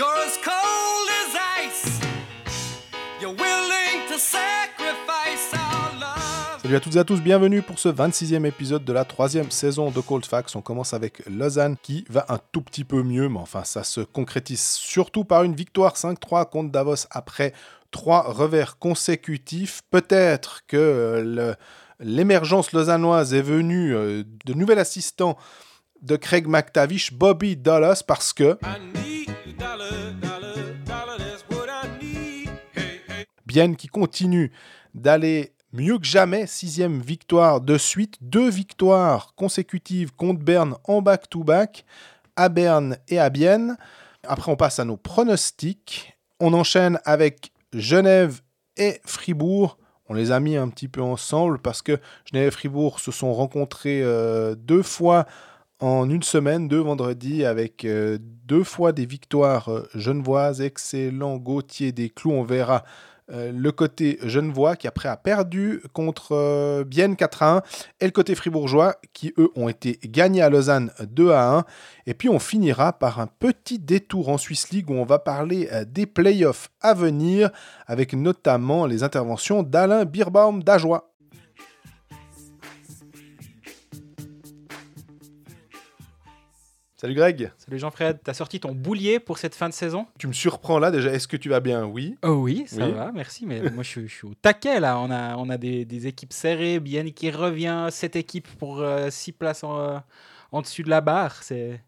You're as cold as ice. You're willing to sacrifice our love. Salut à toutes et à tous, bienvenue pour ce 26e épisode de la troisième saison de Cold Facts. On commence avec Lausanne qui va un tout petit peu mieux, mais enfin ça se concrétise surtout par une victoire 5-3 contre Davos après trois revers consécutifs. Peut-être que le- l'émergence lausannoise est venue euh, de nouvel assistant de Craig McTavish, Bobby Dallas, parce que Bienne qui continue d'aller mieux que jamais, sixième victoire de suite, deux victoires consécutives contre Berne en back-to-back, à Berne et à Bienne. Après, on passe à nos pronostics. On enchaîne avec Genève et Fribourg. On les a mis un petit peu ensemble parce que Genève et Fribourg se sont rencontrés euh, deux fois en une semaine, deux vendredis, avec euh, deux fois des victoires euh, genevoises. Excellent Gauthier des Clous. On verra euh, le côté genevois qui après a perdu contre euh, Bienne 4 à 1 et le côté fribourgeois qui eux ont été gagnés à Lausanne 2 à 1 et puis on finira par un petit détour en Swiss League où on va parler euh, des playoffs à venir avec notamment les interventions d'Alain Birbaum d'Ajoie. Salut Greg, Salut Jean-Fred, t'as sorti ton boulier pour cette fin de saison? Tu me surprends là déjà, est-ce que tu vas bien? Oui. Oh oui, ça Oui. va, merci, mais moi je, suis- je suis au taquet là, on a, on a des, des équipes serrées, Bien qui revient, cette équipe pour 6 places en, euh, en dessus de la barre, c'est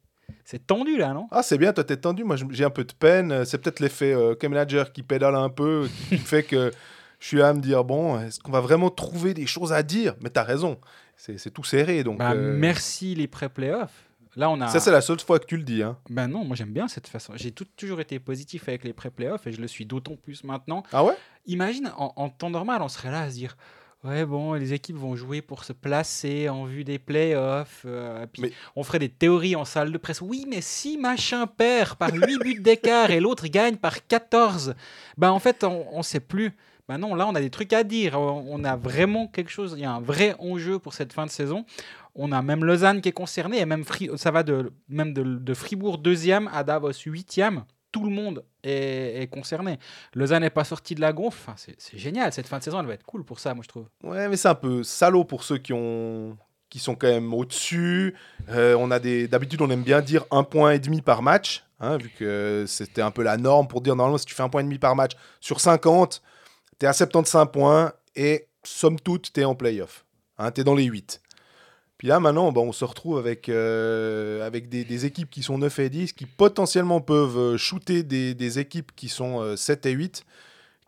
c'est tendu là, non? Ah, c'est bien, toi t'es tendu. Moi, j'ai un peu de peine. Euh, C'est peut-être l'effet euh, manager qui pédale un peu, qui fait que je suis à me dire bon, est-ce qu'on va vraiment trouver des choses à dire? Mais t'as raison, c'est c'est tout serré. Donc, Bah, euh, Merci les pré-playoffs. Là on a... ça, c'est la seule fois que tu le dis. Hein. Ben non, moi j'aime bien cette façon. J'ai tout- toujours été positif avec les pré-playoffs et je le suis d'autant plus maintenant. Ah ouais? Imagine, en, en temps normal, on serait là à se dire Ouais, bon, les équipes vont jouer pour se placer en vue des playoffs. euh, puis Mais- on ferait des théories en salle de presse. Oui, mais si machin perd par 8 buts d'écart et l'autre gagne par 14, ben en fait, on ne sait plus. Ben non, là, on a des trucs à dire. On on a vraiment quelque chose. Il y a un vrai enjeu pour cette fin de saison. On a même Lausanne qui est concernée et même ça va de, même de, de Fribourg deuxième à Davos huitième. Tout le monde est, concerné. Lausanne n'est pas sorti de la gonfle. C'est génial. Cette fin de saison, elle va être cool pour ça, moi, je trouve. Ouais, mais c'est un peu salaud pour ceux qui ont qui sont quand même au-dessus. Euh, on a des d'habitude on aime bien dire un point et demi par match, hein, vu que c'était un peu la norme pour dire normalement si tu fais un point et demi par match sur 50, tu es à 75 points et somme toute tu es en playoff. Hein, tu es dans les 8. Puis là maintenant bon, on se retrouve avec, euh, avec des, des équipes qui sont 9 et 10 qui potentiellement peuvent euh, shooter des, des équipes qui sont euh, 7 et 8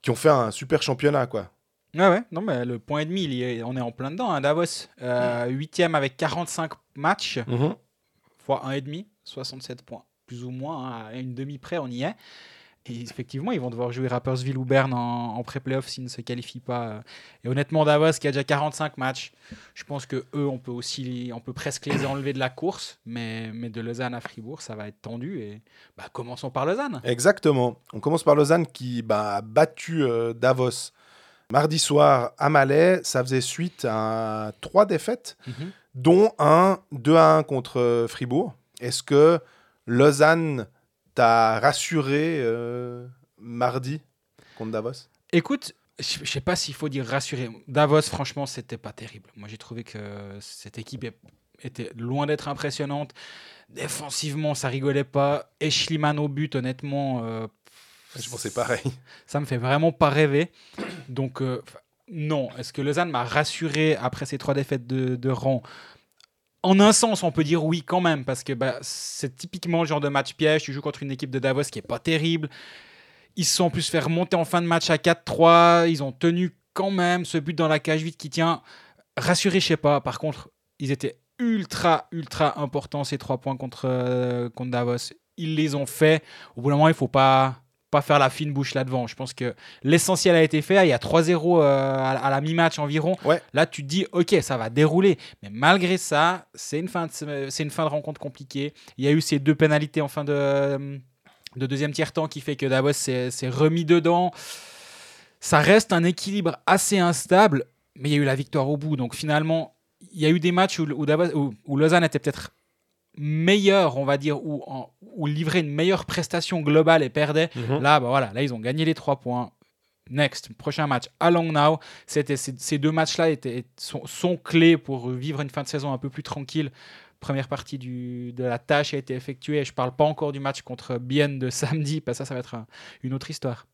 qui ont fait un super championnat quoi. Ouais, ouais. Non, mais le point et demi, il y est- on est en plein dedans. hein. Davos, euh, huitième avec 45 matchs, fois 1,5, 67 points. Plus ou moins, hein, à une demi près, on y est. Et effectivement, ils vont devoir jouer Rappersville ou Berne en, en pré-playoff s'ils ne se qualifient pas. Et honnêtement, Davos qui a déjà 45 matchs, je pense que eux, on peut aussi, on peut presque les enlever de la course. Mais, mais de Lausanne à Fribourg, ça va être tendu. Et bah, commençons par Lausanne. Exactement. On commence par Lausanne qui bah, a battu euh, Davos mardi soir à Malais. Ça faisait suite à trois défaites, Mhm. dont un 2 à 1 contre euh, Fribourg. Est-ce que Lausanne t'a rassuré euh, mardi contre Davos? Écoute, je je sais pas s'il faut dire rassuré. Davos, franchement, c'était pas terrible. Moi, j'ai trouvé que cette équipe était loin d'être impressionnante. Défensivement, ça rigolait pas. Et Schliemann au but, honnêtement, euh, Je pensais pareil. ça me fait vraiment pas rêver. Donc, euh, non. Est-ce que Lausanne m'a rassuré après ces trois défaites de, de rang? En un sens, on peut dire oui quand même, parce que bah, c'est typiquement le genre de match piège. Tu joues contre une équipe de Davos qui est pas terrible. Ils se sont en plus fait remonter en fin de match à 4-3. Ils ont tenu quand même ce but dans la cage vide qui tient. Rassuré, je sais pas. Par contre, ils étaient ultra, ultra importants ces trois points contre, euh, contre Davos. Ils les ont fait. Au bout d'un moment, il faut pas pas faire la fine bouche là-devant. Je pense que l'essentiel a été fait. Il y a 3-0 euh, à, à la mi-match environ. Ouais. Là, tu te dis, OK, ça va dérouler. Mais malgré ça, c'est une, fin de, une fin de rencontre compliquée. Il y a eu ces deux pénalités en fin de, de deuxième tiers-temps qui fait que Davos s'est s'est remis dedans. Ça reste un équilibre assez instable, mais il y a eu la victoire au bout. Donc finalement, il y a eu des matchs où, où Davos- où- où Lausanne était peut-être meilleur, on va dire, ou, en- ou livraient une meilleure prestation globale et perdaient, Mhm. là, bah voilà, là, ils ont gagné les trois points. Next, prochain match à Langnau. C'était, ces, deux matchs-là étaient, sont, sont clés pour vivre une fin de saison un peu plus tranquille. Première partie du, de la tâche a été effectuée. Je parle pas encore du match contre Bienne de samedi, parce que ça, ça va être un- une autre histoire.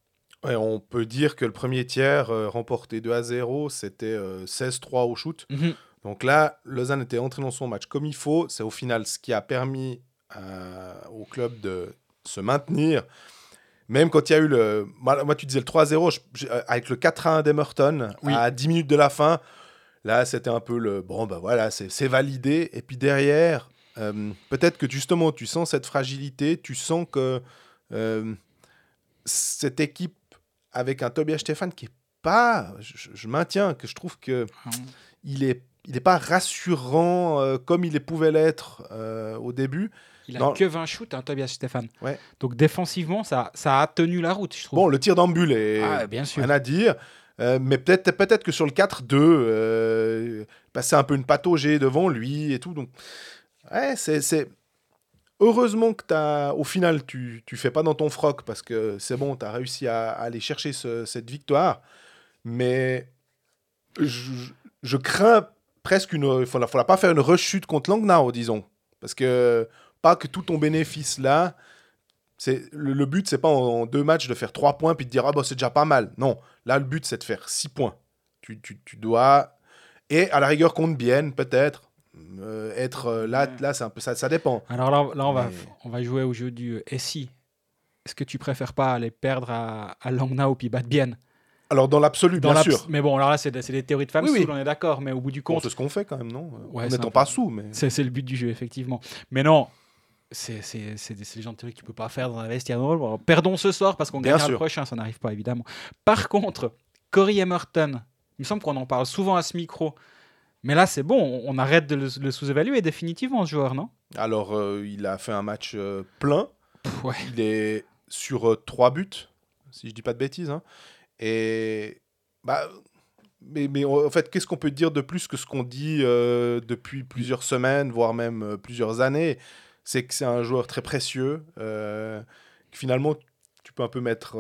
Ouais, on peut dire que le premier tiers euh, remporté 2 à 0, c'était euh, 16-3 au shoot. Mhm. Donc là, Lausanne était entré dans son match comme il faut. C'est au final ce qui a permis euh, au club de se maintenir. Même quand il y a eu le. Moi, tu disais le 3-0, je- je- euh, avec le 4-1 d'Emerton, Oui. à 10 minutes de la fin, là, c'était un peu le. Bon, ben voilà, c'est validé. Et puis derrière, euh, peut-être que justement, tu sens cette fragilité, tu sens que euh, cette équipe avec un Tobias Stéphane qui est pas. Je, je maintiens que je trouve que il est, il est pas rassurant euh, comme il pouvait l'être euh, au début. Il a que 20 shoots, hein, Tobias Stéphane. Ouais. Donc défensivement, ça, ça a tenu la route, je trouve. Bon, le tir d'ambule est Ah, bien sûr. rien à dire. euh, mais peut-être peut que sur le 4-2, euh, passer un peu une pataugée devant lui et tout. Donc, ouais, c'est. c'est- Heureusement que as, au final, tu tu fais pas dans ton froc parce que c'est bon, tu as réussi à, à aller chercher ce- cette victoire. Mais je, je crains presque une. Il ne faudra pas faire une rechute contre Langnau, disons. Parce que pas que tout ton bénéfice là. C'est, le, le but, c'est pas en, en deux matchs de faire trois points puis de dire ah bah c'est déjà pas mal. Non, là le but c'est de faire six points. Tu, tu, tu dois et à la rigueur contre Bienne peut-être euh, être euh, là Ouais. là c'est un peu ça ça dépend. Alors là, là on, va, Mais- on va jouer au jeu du euh, et si Est-ce que tu préfères pas aller perdre à, à Langnau puis battre Bienne? Alors dans l'absolu Dans bien sûr. Mais bon, alors là, c'est des, théories de femmes Oui, oui. saoules, on est d'accord, mais au bout du Bon, compte, c'est ce qu'on fait quand même non? Ouais, en n'étant pas sous mais. c'est le but du jeu, effectivement. Mais non, c'est des gens de théorie que tu peux pas faire dans la bon, perdons ce soir parce qu'on gagnera le prochain, ça n'arrive pas, évidemment. Par contre, Corey Emerton, il me semble qu'on en parle souvent à ce micro. Mais là, c'est bon, on on arrête de le, le sous-évaluer définitivement, ce joueur, non? Alors euh, il a fait un match euh, plein. Pff, Ouais. Il est sur euh, trois buts, si je dis pas de bêtises. hein. Et bah, mais, mais en fait, qu'est-ce qu'on peut dire de plus que ce qu'on dit euh, depuis plusieurs semaines, voire même euh, plusieurs années? C'est que c'est un joueur très précieux. euh, que finalement, tu peux un peu mettre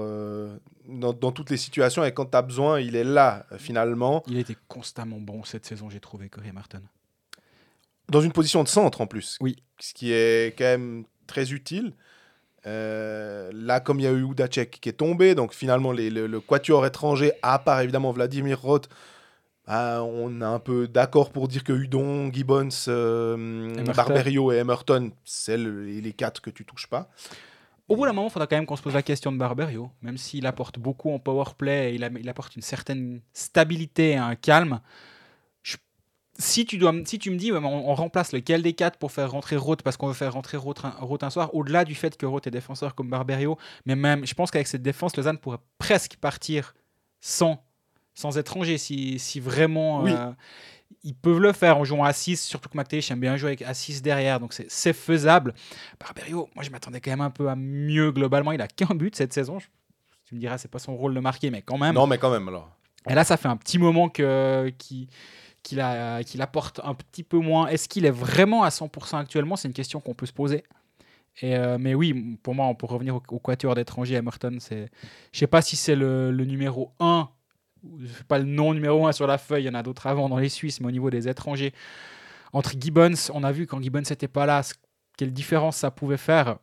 dans, dans toutes les situations et quand tu as besoin, il est là finalement. Il était constamment bon cette saison, j'ai trouvé, Corey Emerton. Dans une position de centre en plus. Oui. Ce qui est quand même très utile. Euh, là, comme il y a eu Udacek qui est tombé, donc finalement, les- le, le quatuor étranger, à part évidemment Vladimir Roth, bah, on est un peu d'accord pour dire que Udon, Gibbons, euh, Emerton. Barberio et Emerton, c'est le- les, quatre que tu touches pas. Au bout d'un moment, il faudra quand même qu'on se pose la question de Barberio. Même s'il apporte beaucoup en power play, et il, am- il apporte une certaine stabilité et un calme. Si, tu dois, m- si tu me dis, ouais, on, on remplace lequel des quatre pour faire rentrer Roth parce qu'on veut faire rentrer Roth un, Roth un soir, au-delà du fait que Roth est défenseur comme Barberio, mais même, je pense qu'avec cette défense, Lausanne pourrait presque partir sans, sans étranger si, si vraiment Oui. euh, ils peuvent le faire en jouant à 6, surtout que McTavish aime bien jouer avec à 6 derrière, donc c'est- faisable. Barberio, moi je m'attendais quand même un peu à mieux globalement. Il a qu'un but cette saison. Je- Tu me diras, c'est pas son rôle de marquer, mais quand même. Non, mais quand même, alors. Et là, ça fait un petit moment que qu'il apporte un petit peu moins. Est-ce qu'il est vraiment à 100% actuellement? C'est une question qu'on peut se poser. Et euh, mais oui, pour moi, pour revenir au, quatuor d'étrangers, Emerton, c'est, je sais pas si c'est le, numéro 1, ou- c'est pas le nom numéro 1 sur la feuille, il y en a d'autres avant dans les Suisses, mais au niveau des étrangers, entre Gibbons, on a vu quand Gibbons n'était pas là, quelle différence ça pouvait faire.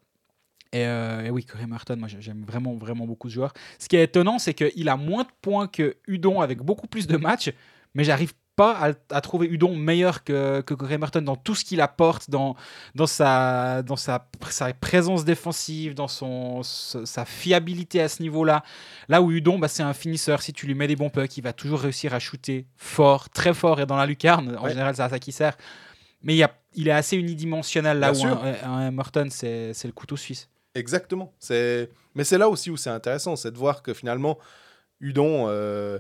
Et, euh, oui, Corey Merton, moi j'aime vraiment, vraiment beaucoup ce joueur. Ce qui est étonnant, c'est qu'il a moins de points que Udon avec beaucoup plus de matchs, mais j'arrive pas à, à trouver Udon meilleur que, que Corey Merton dans tout ce qu'il apporte, dans, dans, sa, dans sa, sa présence défensive, dans son, sa fiabilité à ce niveau-là. Là où Udon, bah, c'est un finisseur. Si tu lui mets des bons pucks, il va toujours réussir à shooter fort, très fort et dans la lucarne. En Ouais. général, c'est à ça qui sert. Mais il, y a, il est assez unidimensionnel là Bien où un, un Merton, c'est c'est le couteau suisse. Exactement. C'est... Mais c'est là aussi où c'est intéressant, c'est de voir que finalement, Udon, euh,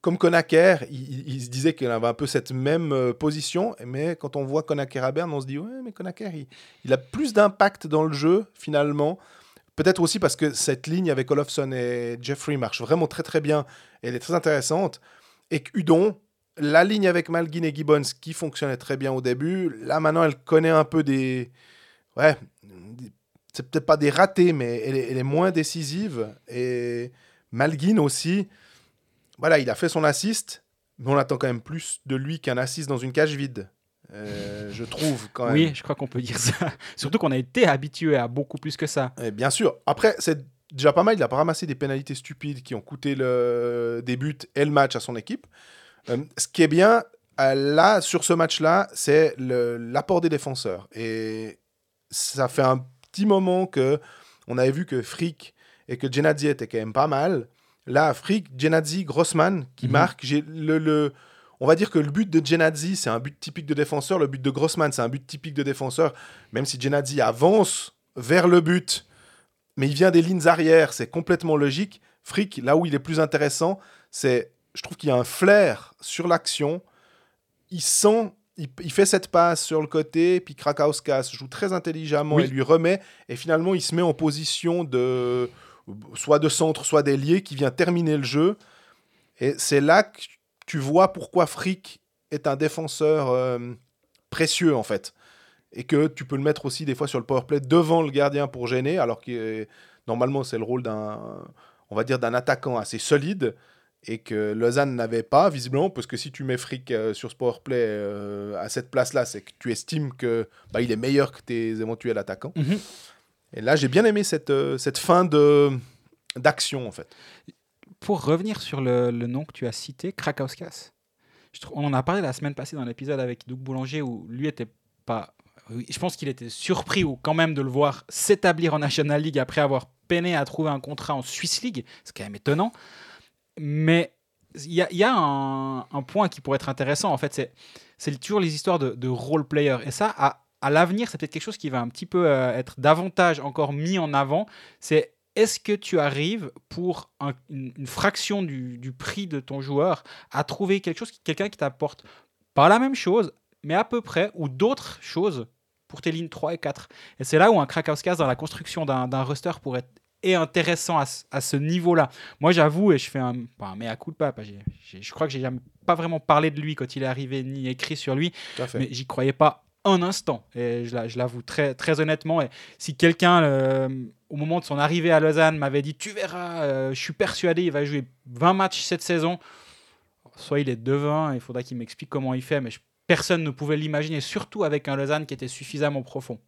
comme Konaker, il, se disait qu'il avait un peu cette même euh, position, mais quand on voit Konaker à Berne, on se dit, ouais, mais Konaker, il, a plus d'impact dans le jeu, finalement. Peut-être aussi parce que cette ligne avec Olofsson et Jeffrey marche vraiment très très bien, elle est très intéressante, et que Udon, la ligne avec Malguin et Gibbons qui fonctionnait très bien au début, là maintenant elle connaît un peu des. Ouais, des- c'est peut-être pas des ratés, mais elle est, elle est moins décisive. Et Malguin aussi, voilà, il a fait son assist, mais on attend quand même plus de lui qu'un assist dans une cage vide. Euh, je trouve quand même. Oui, je crois qu'on peut dire ça. Surtout qu'on a été habitué à beaucoup plus que ça. Et bien sûr. Après, c'est déjà pas mal. Il a pas ramassé des pénalités stupides qui ont coûté le des buts et le match à son équipe. Euh, ce qui est bien, euh, là, sur ce match-là, c'est l'apport des défenseurs. Et ça fait un petit moment que on avait vu que Frick et que Genadzi étaient quand même pas mal. Là, Frick, Genadzi, Grossman qui Mhm. marque. J'ai le, le- on va dire que le but de Genadzi, c'est un but typique de défenseur. Le but de Grossman, c'est un but typique de défenseur. Même si Genadzi avance vers le but, mais il vient des lignes arrière, c'est complètement logique. Frick, là où il est plus intéressant, c'est, je trouve qu'il y a un flair sur l'action. Il sent, il, il fait cette passe sur le côté, puis Krakauskas joue très intelligemment Oui. et lui remet, et finalement il se met en position de soit de centre, soit d'ailier, qui vient terminer le jeu. Et c'est là que tu vois pourquoi Frick est un défenseur euh, précieux en fait et que tu peux le mettre aussi des fois sur le power play devant le gardien pour gêner, alors que normalement c'est le rôle d'un, on va dire d'un attaquant assez solide et que Lausanne n'avait pas visiblement parce que si tu mets Frick euh, sur ce power play euh, à cette place-là, c'est que tu estimes que bah, il est meilleur que tes éventuels attaquants. Mhm. Et là j'ai bien aimé cette euh, cette fin de d'action en fait. Pour revenir sur le, le nom que tu as cité, trouve- on en a parlé la semaine passée dans l'épisode avec Doug Boulanger où lui était pas. Je pense qu'il était surpris ou quand même de le voir s'établir en National League après avoir peiné à trouver un contrat en Swiss League. C'est quand même étonnant. Mais il y a, y a un, un point qui pourrait être intéressant. En fait, c'est, c'est toujours les histoires de, de role player. Et ça, à, à l'avenir, c'est peut-être quelque chose qui va un petit peu euh, être davantage encore mis en avant. C'est est-ce que tu arrives pour un- une, une fraction du, du prix de ton joueur à trouver quelque chose, quelqu'un qui t'apporte pas la même chose, mais à peu près, ou d'autres choses pour tes lignes 3 et 4. Et c'est là où un Krakauskas dans la construction d'un roster pourrait être est intéressant à, ce- à ce niveau-là. Moi, j'avoue, et je fais un, pas un mea culpa, j'ai- je crois que j'ai jamais pas vraiment parlé de lui quand il est arrivé, ni écrit sur lui, mais j'y croyais pas un instant. Et je, la- je l'avoue très, très honnêtement. Et si quelqu'un, euh, au moment de son arrivée à Lausanne, m'avait dit Tu verras, euh, je suis persuadé, il va jouer 20 matchs cette saison, soit il est devin, il faudra qu'il m'explique comment il fait, mais personne ne pouvait l'imaginer, surtout avec un Lausanne qui était suffisamment profond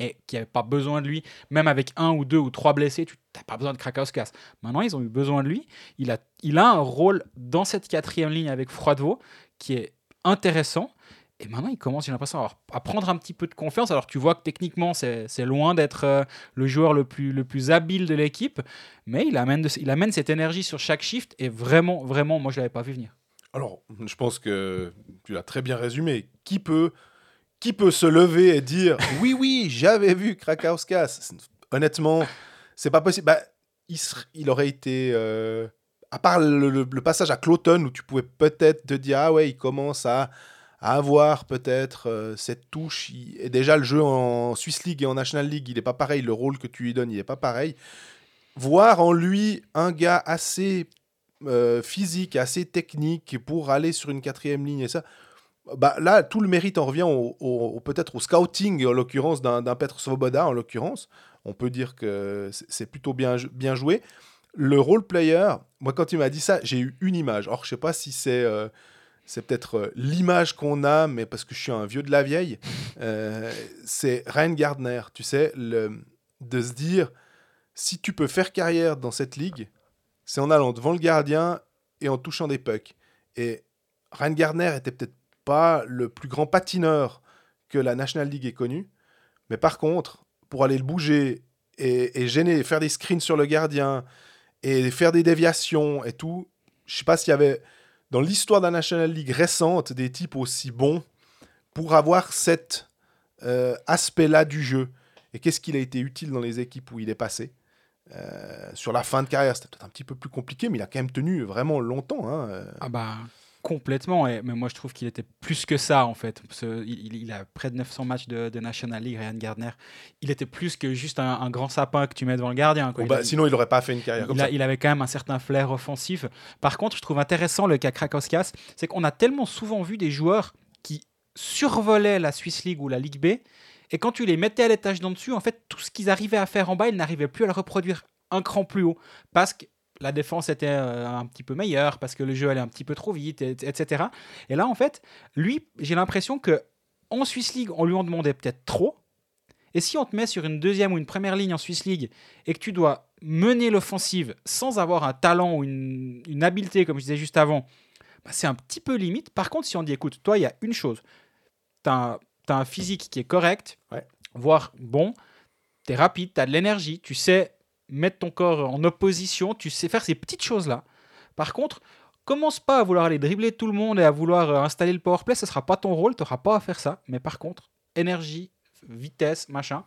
et qui n'avait pas besoin de lui, même avec un ou deux ou trois blessés, tu n'as pas besoin de Krakauskas. Maintenant, ils ont eu besoin de lui. Il a, il a un rôle dans cette quatrième ligne avec Froidevaux qui est intéressant. Et maintenant, il commence, j'ai l'impression, à, prendre un petit peu de confiance. Alors, tu vois que techniquement, c'est loin d'être euh, le joueur le plus, le plus habile de l'équipe, mais il amène, il amène cette énergie sur chaque shift. Et vraiment, vraiment, moi, je ne l'avais pas vu venir. Alors, je pense que tu l'as très bien résumé. Qui peut, qui peut se lever et dire oui, oui, j'avais vu Krakauskas Honnêtement, c'est pas possible. Bah, il, aurait été. euh, à part le passage à Cloton où tu pouvais peut-être te dire ah ouais, il commence à, avoir peut-être euh, cette touche. Et déjà, le jeu en Swiss League et en National League, il n'est pas pareil. Le rôle que tu lui donnes, il n'est pas pareil. Voir en lui un gars assez euh, physique, assez technique pour aller sur une quatrième ligne et ça, bah, là, tout le mérite en revient au, peut-être au scouting, en l'occurrence, d'un Petr Svoboda, en l'occurrence. On peut dire que c'est plutôt bien, bien joué. Le role player, moi, quand il m'a dit ça, j'ai eu une image. Or, je sais pas si c'est euh, c'est peut-être euh, l'image qu'on a, mais parce que je suis un vieux de la vieille, euh, c'est Ryan Gardner, tu sais, le, de se dire, si tu peux faire carrière dans cette ligue, c'est en allant devant le gardien et en touchant des pucks. Et Ryan Gardner était peut-être pas le plus grand patineur que la National League ait connu, mais par contre, pour aller le bouger et, et gêner, faire des screens sur le gardien et faire des déviations et tout, je sais pas s'il y avait dans l'histoire de la National League récente des types aussi bons pour avoir cet euh, aspect-là du jeu. Et qu'est-ce qu'il a été utile dans les équipes où il est passé? Euh, Sur la fin de carrière, c'était peut-être un petit peu plus compliqué, mais il a quand même tenu vraiment longtemps. hein, euh. Ah bah, Complètement, et, mais moi je trouve qu'il était plus que ça en fait. Il, il a près de 900 matchs de, de National League, Ryan Gardner. Il était plus que juste un, un grand sapin que tu mets devant le gardien. Quoi. Bon, Il bah, a- sinon, il n'aurait pas fait une carrière comme il, ça. a- il avait quand même un certain flair offensif. Par contre, je trouve intéressant le cas Krakowskas, c'est qu'on a tellement souvent vu des joueurs qui survolaient la Swiss League ou la Ligue B, et quand tu les mettais à l'étage d'en dessus, en fait, tout ce qu'ils arrivaient à faire en bas, ils n'arrivaient plus à le reproduire un cran plus haut, parce que la défense était euh, un petit peu meilleure, parce que le jeu allait un petit peu trop vite, et- etc. Et là, en fait, lui, j'ai l'impression que en Swiss League, on lui en demandait peut-être trop. Et si on te met sur une deuxième ou une première ligne en Swiss League et que tu dois mener l'offensive sans avoir un talent ou une, une habileté, comme je disais juste avant, bah, c'est un petit peu limite. Par contre, si on dit, écoute, toi, il y a une chose, tu as, un physique qui est correct, Ouais. voire bon, tu es rapide, tu as de l'énergie, tu sais mettre ton corps en opposition, tu sais faire ces petites choses-là. Par contre, commence pas à vouloir aller dribbler tout le monde et à vouloir euh, installer le powerplay, ce sera pas ton rôle, tu n'auras pas à faire ça. Mais par contre, énergie, vitesse, machin.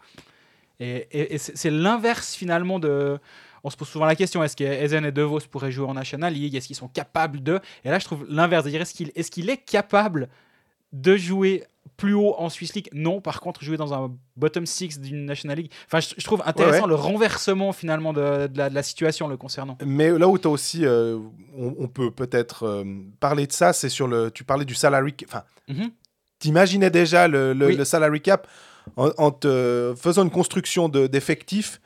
Et, c'est l'inverse finalement de. On se pose souvent la question est-ce que Ezen et De Vos pourraient jouer en National League? Est-ce qu'ils sont capables de? Et là, je trouve l'inverse. Est-ce qu'il est, est capable de jouer plus haut en Swiss League Non, par contre, jouer dans un bottom six d'une National League. Enfin, je, je trouve intéressant ouais. le renversement finalement de, de la, de la situation le concernant. Mais là où tu as aussi, euh, on, on peut peut-être euh, parler de ça, c'est sur le. Tu parlais du salary. Enfin, Mhm. t'imaginais déjà le, le- Oui. le salary cap en, en te faisant une construction de- d'effectifs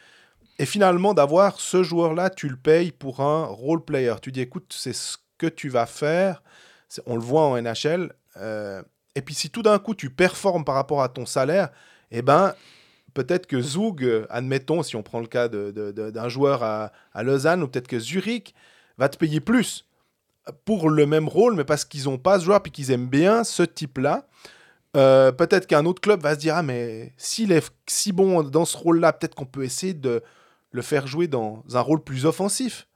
et finalement d'avoir ce joueur-là, tu le payes pour un role player. Tu dis, écoute, c'est ce que tu vas faire. On le voit en NHL. euh, et puis si tout d'un coup tu performes par rapport à ton salaire, eh ben peut-être que Zug, euh, admettons, si on prend le cas d'un joueur à, à Lausanne, ou peut-être que Zurich va te payer plus pour le même rôle, mais parce qu'ils n'ont pas ce joueur puis qu'ils aiment bien ce type-là. Euh, peut-être qu'un autre club va se dire Ah, mais s'il est si bon dans ce rôle-là, peut-être qu'on peut essayer de le faire jouer dans un rôle plus offensif.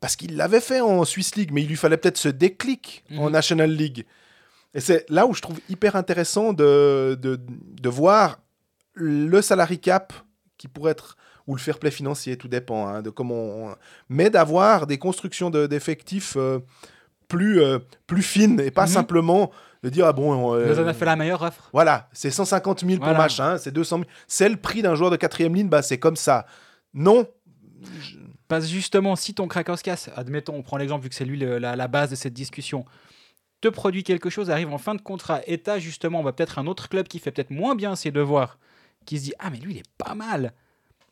Parce qu'il l'avait fait en Swiss League, mais il lui fallait peut-être ce déclic en Mhm. National League. Et c'est là où je trouve hyper intéressant de, de, de voir le salary cap qui pourrait être ou le fair play financier, tout dépend hein, de comment on- mais d'avoir des constructions de- d'effectifs euh, plus, euh, plus fines et pas Mhm. simplement de dire ah bon euh, Lausanne a fait la meilleure offre. voilà c'est 150 000 pour Voilà. machin c'est 200 000 c'est le prix d'un joueur de quatrième ligne bah c'est comme ça non Je- Parce justement, si ton Krakowskas, admettons, on prend l'exemple vu que c'est lui le- la, la base de cette discussion, te produit quelque chose, arrive en fin de contrat, et t'as justement, va peut-être un autre club qui fait peut-être moins bien ses devoirs, qui se dit Ah, mais lui, il est pas mal.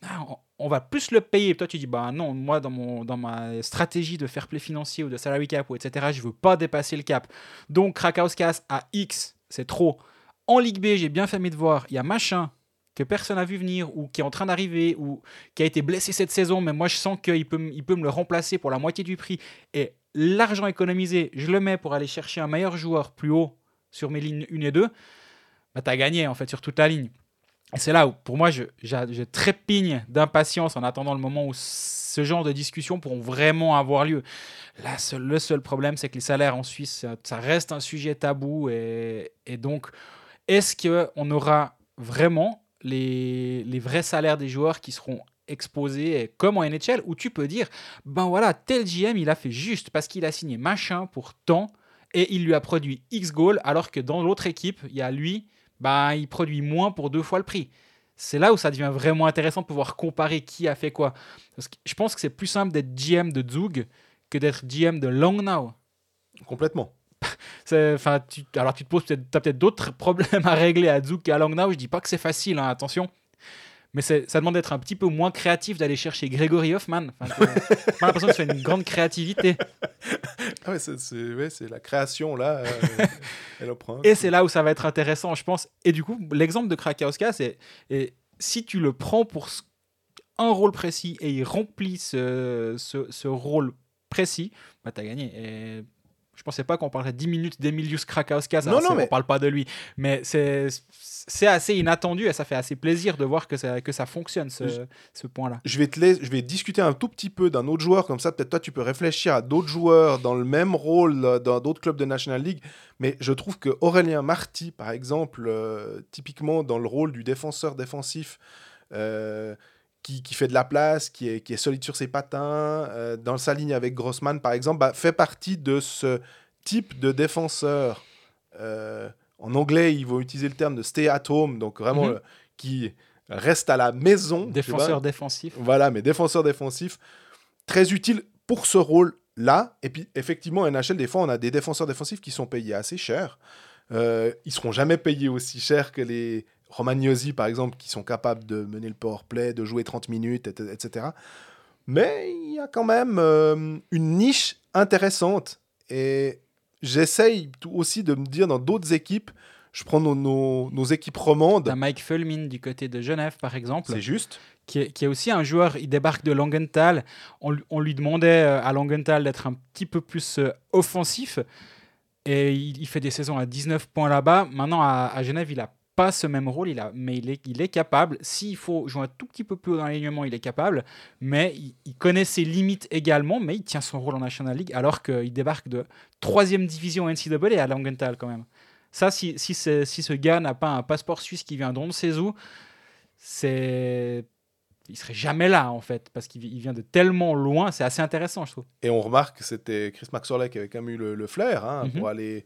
Ah, on, va plus le payer. Toi, tu dis Bah non, moi, dans, mon, dans ma stratégie de fair play financier ou de salary cap, ou etc., je veux pas dépasser le cap. Donc, Krakowskas à X, c'est trop. En Ligue B, j'ai bien fait mes devoirs. Il y a machin que personne n'a vu venir ou qui est en train d'arriver ou qui a été blessé cette saison, mais moi je sens qu'il peut, il peut me le remplacer pour la moitié du prix. Et l'argent économisé, je le mets pour aller chercher un meilleur joueur plus haut sur mes lignes 1 et 2, bah, tu as gagné en fait sur toute la ligne. Et c'est là où, pour moi, je, trépigne d'impatience en attendant le moment où ce genre de discussions pourront vraiment avoir lieu. Là, le seul problème, c'est que les salaires en Suisse, ça, reste un sujet tabou. Et, et donc, est-ce qu'on aura vraiment les, les vrais salaires des joueurs qui seront exposés et comme en NHL où tu peux dire ben voilà tel GM il a fait juste parce qu'il a signé machin pour tant et il lui a produit X goals alors que dans l'autre équipe il y a lui ben il produit moins pour deux fois le prix c'est là où ça devient vraiment intéressant de pouvoir comparer qui a fait quoi parce que je pense que c'est plus simple d'être GM de Zug que d'être GM de Langnau complètement Enfin, tu, alors tu te poses peut-être, t'as peut-être d'autres problèmes à régler à Zouk qu'à Langnau. Je dis pas que c'est facile, hein, attention. Mais ça demande d'être un petit peu moins créatif d'aller chercher Gregory Hoffman. Enfin, pas l'impression que c'est une grande créativité. Ah ouais, c'est ouais, la création là euh, elle prend. Et c'est là où ça va être intéressant, je pense. Et du coup, l'exemple de Krakowska, c'est si tu le prends pour un rôle précis et il remplit ce, ce, ce rôle précis, bah, tu as gagné. Et je pensais pas qu'on parlerait 10 minutes d'Emilius Krakowska. Non, non, on mais- parle pas de lui. Mais c'est assez inattendu et ça fait assez plaisir de voir que ça, que ça fonctionne, ce, Je- ce point-là. je vais te laisser, je vais discuter un tout petit peu d'un autre joueur comme ça peut-être toi tu peux réfléchir à d'autres joueurs dans le même rôle euh, dans d'autres clubs de National League mais je trouve que Aurélien Marty par exemple euh, typiquement dans le rôle du défenseur défensif euh, qui, qui fait de la place qui est, qui est solide sur ses patins euh, dans sa ligne avec Grossman par exemple bah, fait partie de ce type de défenseur. euh, en anglais, ils vont utiliser le terme de stay at home, donc vraiment Mhm. euh, qui reste à la maison. Défenseur défensif. Voilà, mais défenseur défensif, très utile pour ce rôle-là. Et puis, effectivement, en NHL, des fois, on a des défenseurs défensifs qui sont payés assez cher. Euh, ils seront jamais payés aussi cher que les Romagnosi, par exemple, qui sont capables de mener le power play, de jouer 30 minutes, et- etc. Mais il y a quand même euh, une niche intéressante. Et j'essaye aussi de me dire dans d'autres équipes, je prends nos, nos- nos équipes romandes, T'as Mike Fulmin du côté de Genève, par exemple. c'est juste. qui est, qui est aussi un joueur, il débarque de Langenthal. On, lui- on lui demandait euh, à Langenthal d'être un petit peu plus euh, offensif. Et il, il fait des saisons à 19 points là-bas. Maintenant, à, à Genève, il n'a pas ce même rôle, il a, mais il est, il est capable. S'il faut jouer un tout petit peu plus haut dans l'alignement, il est capable. Mais il, il connaît ses limites également, mais il tient son rôle en National League, alors qu'il débarque de troisième division NCAA à Langenthal quand même. Ça, si, si, si ce gars n'a pas un passeport suisse qui vient d'Onde-Sézou, c'est il serait jamais là en fait parce qu'il vi- il vient de tellement loin c'est assez intéressant je trouve Et on remarque que c'était Chris Maxwell qui avait quand même eu le, le flair hein, Mhm. pour aller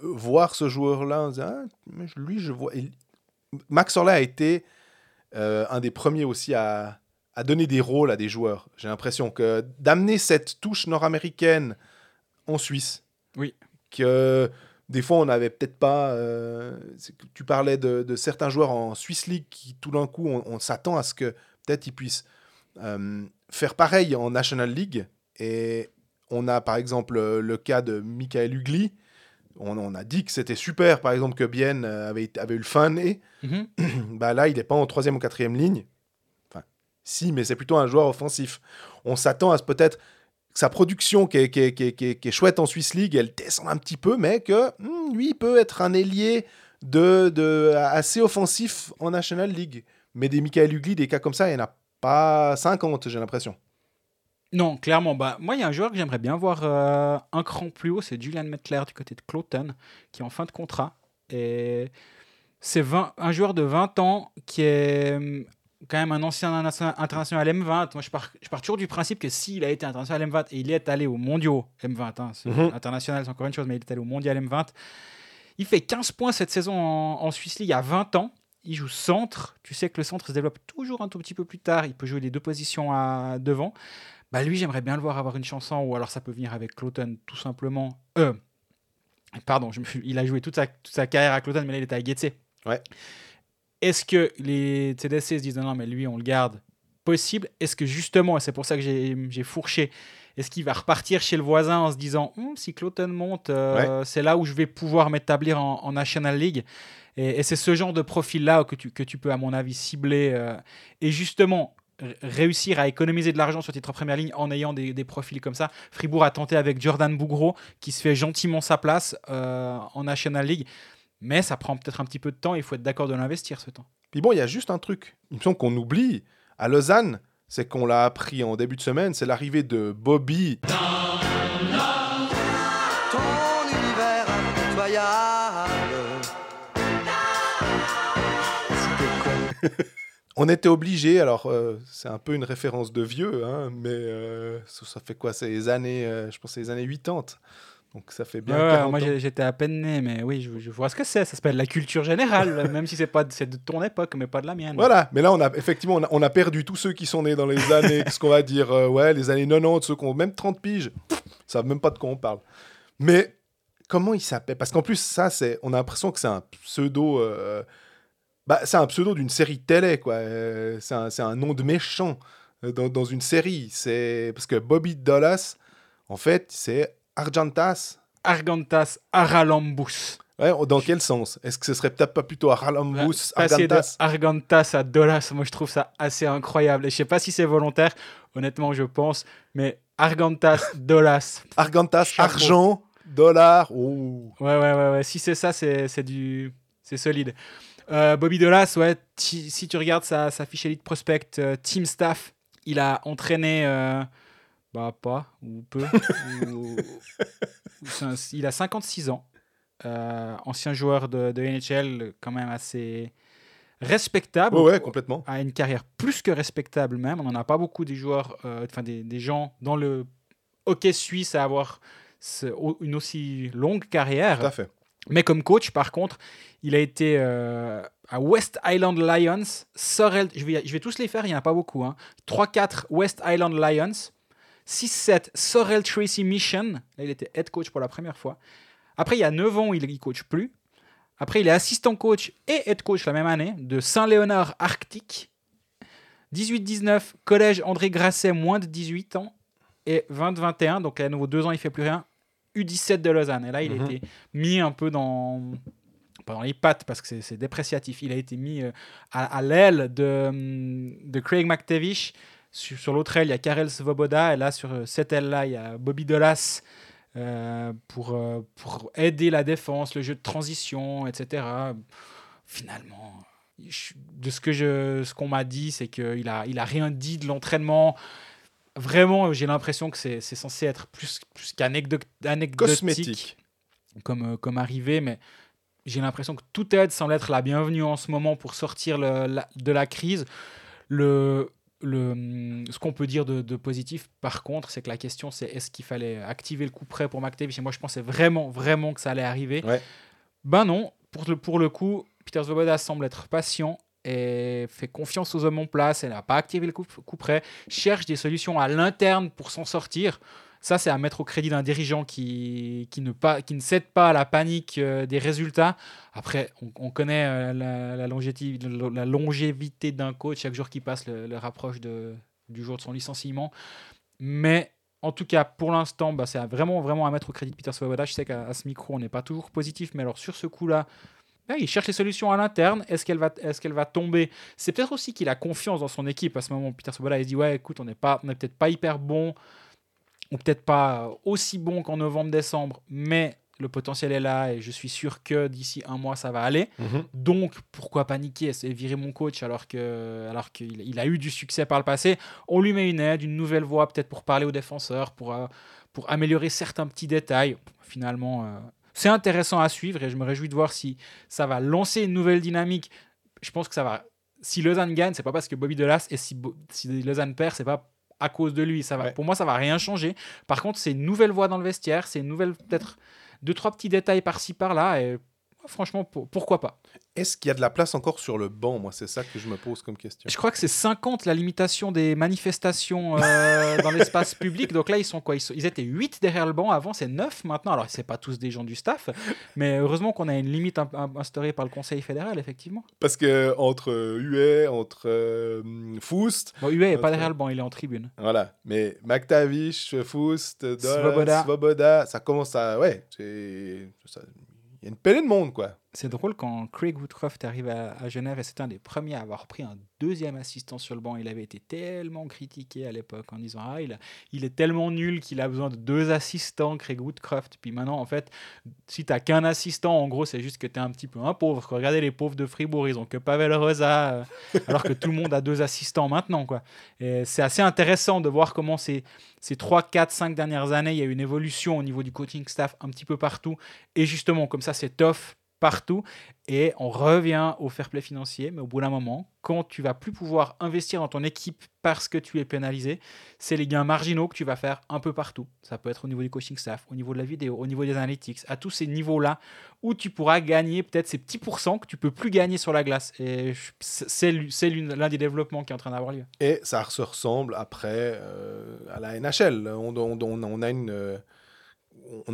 voir ce joueur-là. en disant, Ah, lui, je vois. Max Orley a été euh, un des premiers aussi à, à donner des rôles à des joueurs. J'ai l'impression que d'amener cette touche nord-américaine en Suisse. Oui. Que des fois, on n'avait peut-être pas. euh, tu parlais de, de certains joueurs en Swiss League qui, tout d'un coup, on, on s'attend à ce que peut-être ils puissent euh, faire pareil en National League. Et on a par exemple le cas de Michael Ugly. On, on a dit que c'était super, par exemple, que Bien euh, avait, eu le fin nez. Mhm. bah là, il n'est pas en troisième ou quatrième ligne. Enfin, si, mais c'est plutôt un joueur offensif. On s'attend à ce peut-être sa production qui est, qui est- qui est- qui est- qui est chouette en Swiss League, elle descend un petit peu, mais que hmm, lui peut être un ailier de, de, assez offensif en National League. Mais des Michael Ugly, des cas comme ça, il n'y en a pas 50, j'ai l'impression. Non clairement bah moi il y a un joueur que j'aimerais bien voir euh, un cran plus haut c'est Julian Mettler du côté de Cloton qui est en fin de contrat et c'est 20 un joueur de 20 ans qui est hum, quand même un ancien interna- international M20 moi je pars, je pars toujours du principe que s'il a été international M20 et il est allé au mondiaux M20 hein, c'est- Mhm. international c'est encore une chose mais il est allé au mondial M20 il fait 15 points cette saison en, en Swiss League à 20 ans il joue centre. Tu sais que le centre se développe toujours un tout petit peu plus tard. Il peut jouer les deux positions à devant. Bah lui, j'aimerais bien le voir avoir une chanson, ou alors ça peut venir avec Cloton, tout simplement. Euh, pardon, je me suis- il a joué toute sa, toute sa carrière à Cloton, mais là il était à Getse. Ouais. Est-ce que les CDC se disent non, non, mais lui on le garde Possible? Est-ce que justement, et c'est pour ça que j'ai fourché, est-ce qu'il va repartir chez le voisin en se disant Hum, si Cloton monte, euh, c'est là où je vais pouvoir m'établir en, en National League? Et, et c'est ce genre de profil-là que tu, que tu peux, à mon avis, cibler. euh, et justement, réussir à économiser de l'argent sur titre première ligne en ayant des, des profils comme ça. Fribourg a tenté avec Jordan Bougro, qui se fait gentiment sa place euh, en National League. Mais ça prend peut-être un petit peu de temps. Il faut être d'accord de l'investir, ce temps. Puis bon, il y a juste un truc. Il me semble qu'on oublie. À Lausanne, c'est qu'on l'a appris en début de semaine, c'est l'arrivée de Bobby. Ton univers impitoyable. On était obligé, alors euh, c'est un peu une référence de vieux, hein, mais euh, ça, ça fait quoi C'est les années, euh, je pense, c'est les années 80. Donc ça fait bien Ouais, ouais, 40 moi, j'étais à peine né, mais oui, je, je vois ce que c'est. Ça s'appelle la culture générale, même si c'est pas de- de ton époque, mais pas de la mienne. Voilà, mais là, on a effectivement, on a, on a perdu tous ceux qui sont nés dans les années, ce qu'on va dire, ouais, les années 90, ceux qui ont même 30 piges, ils savent même pas de quoi on parle. Mais comment il s'appelle? Parce qu'en plus, ça, c'est, on a l'impression que c'est un pseudo, bah, c'est un pseudo d'une série de télé, quoi. Euh, c'est, un, c'est un nom de méchant euh, dans, dans une série. C'est parce que Bobby Dallas, en fait, c'est Argentas. Argantas Aralambus. Ouais, dans quel sens? Est-ce que ce serait peut-être pas plutôt Aralambus, Passer de Argentas? Argantas à Dolas, moi je trouve ça assez incroyable. Et je sais pas si c'est volontaire, honnêtement je pense, mais Argantas, Dolas. Argentas, Chapeau. argent, dollar. Oh. Ouais, ouais, ouais, ouais. Si c'est ça, c'est c'est du. C'est solide. Euh, Bobby Dolas, ouais, si tu regardes sa, sa fiche Elite Prospect euh, Team Staff, il a entraîné. euh, bah, pas, ou peu. ou- ou c'est un- il a 56 ans. Ancien joueur de, de NHL, quand même assez respectable. Ouais, ouais, complètement. a une carrière plus que respectable même. On n'en a pas beaucoup des joueurs, enfin des, des gens dans le hockey suisse à avoir une aussi longue carrière. Tout à fait. Mais comme coach, par contre, il a été euh, à West Island Lions, Sorel, je vais, tous les faire, il n'y en a pas beaucoup. Hein. 3-4 West Island Lions, 6-7 Sorel Tracy Mission, là il était head coach pour la première fois. Après, il y a 9 ans, il ne coach plus. Après, il est assistant coach et head coach la même année de Saint-Léonard Arctique. 18-19, collège André Grasset, moins de 18 ans. Et 20-21, donc à nouveau 2 ans, il fait plus rien. U17 de Lausanne. Et là, il Mhm. a été mis un peu dans. Pas dans les pattes parce que c'est- dépréciatif. Il a été mis euh, à, à l'aile de, de Craig McTavish. Sur, sur l'autre aile, il y a Karel Svoboda. Et là, sur euh, cette aile-là, il y a Bobby Dolas euh, pour, pour aider la défense, le jeu de transition, etc. Finalement, je- de ce que je, ce qu'on m'a dit, c'est qu'il a, il a rien dit de l'entraînement. Vraiment, j'ai l'impression que c'est censé être plus, plus qu'anecdotique Cosmétique. comme, euh, comme arrivé, mais j'ai l'impression que toute aide semble être la bienvenue en ce moment pour sortir le- la- de la crise. Le, le, ce qu'on peut dire de, de positif, par contre, c'est que la question, c'est est-ce qu'il fallait activer le coup prêt pour McTavish Et moi, je pensais vraiment, vraiment que ça allait arriver. Ouais. Ben non, pour le, pour le coup, Peter Svoboda semble être patient et fait confiance aux hommes en place. Elle n'a pas activé le coup, cherche des solutions à l'interne pour s'en sortir. Ça, c'est à mettre au crédit d'un dirigeant qui, qui, ne pas, qui ne cède pas à la panique euh, des résultats. Après, on, on connaît euh, la, longévité, d'un coach. Chaque jour qui passe le, rapproche de, du jour de son licenciement. Mais en tout cas, pour l'instant, bah, c'est vraiment, vraiment à mettre au crédit de Peter Svoboda. Je sais qu'à ce micro, on n'est pas toujours positif, mais alors sur ce coup-là, là, il cherche les solutions à l'interne. Est-ce qu'elle va, est qu'elle va tomber? C'est peut-être aussi qu'il a confiance dans son équipe. À ce moment, Peter Svoboda, il se dit Ouais, écoute, on n'est peut-être pas hyper bon, ou peut-être pas aussi bon qu'en novembre-décembre, mais le potentiel est là et je suis sûr que d'ici un mois, ça va aller. Mhm. Donc, pourquoi paniquer et virer mon coach alors que alors qu'il il a eu du succès par le passé? On lui met une aide, une nouvelle voie, peut-être pour parler aux défenseurs, pour, euh, pour améliorer certains petits détails. Finalement, euh, c'est intéressant à suivre et je me réjouis de voir si ça va lancer une nouvelle dynamique. Je pense que ça va. Si Lausanne gagne, c'est pas parce que Bobby Delas et si, Bo- si Lausanne perd, c'est pas à cause de lui. Ça va, Ouais. Pour moi, ça va rien changer. Par contre, c'est une nouvelle voie dans le vestiaire, c'est une nouvelle peut-être deux trois petits détails par-ci par-là et franchement, pour- pourquoi pas? Est-ce qu'il y a de la place encore sur le banc Moi, c'est ça que je me pose comme question. Je crois que c'est 50 la limitation des manifestations euh, dans l'espace public. Donc là, ils sont quoi? Ils, sont- ils étaient 8 derrière le banc. Avant, c'est 9 maintenant. Alors, c'est pas tous des gens du staff. Mais heureusement qu'on a une limite im- im- instaurée par le Conseil fédéral, effectivement. Parce que entre euh, Huet, entre euh, Foust, Bon, Huet est pas derrière le banc, il est en tribune. voilà. Mais McTavish, Foust, Dolan, Svoboda. Svoboda, ça commence à. Ouais, c'est. Y a une pelle de monde, quoi. C'est drôle quand Craig Woodcroft arrive à, Genève et c'est un des premiers à avoir pris un deuxième assistant sur le banc. Il avait été tellement critiqué à l'époque en disant Ah, il, il est tellement nul qu'il a besoin de deux assistants, Craig Woodcroft. Puis maintenant, en fait, si t'as qu'un assistant, en gros, c'est juste que t'es un petit peu un pauvre. Regardez les pauvres de Fribourg, ils ont que Pavel Rosa, euh, alors que tout le monde a deux assistants maintenant. quoi. C'est assez intéressant de voir comment ces, ces 3, 4, 5 dernières années, il y a eu une évolution au niveau du coaching staff un petit peu partout. Et justement, comme ça, c'est tough partout. Et on revient au fair play financier, mais au bout d'un moment, quand tu vas plus pouvoir investir dans ton équipe parce que tu es pénalisé, c'est les gains marginaux que tu vas faire un peu partout. Ça peut être au niveau du coaching staff, au niveau de la vidéo, au niveau des analytics, à tous ces niveaux-là où tu pourras gagner peut-être ces petits pourcents que tu peux plus gagner sur la glace. Et c'est l'un des développements qui est en train d'avoir lieu. Et ça se ressemble après euh, à la NHL. On- on a une, euh,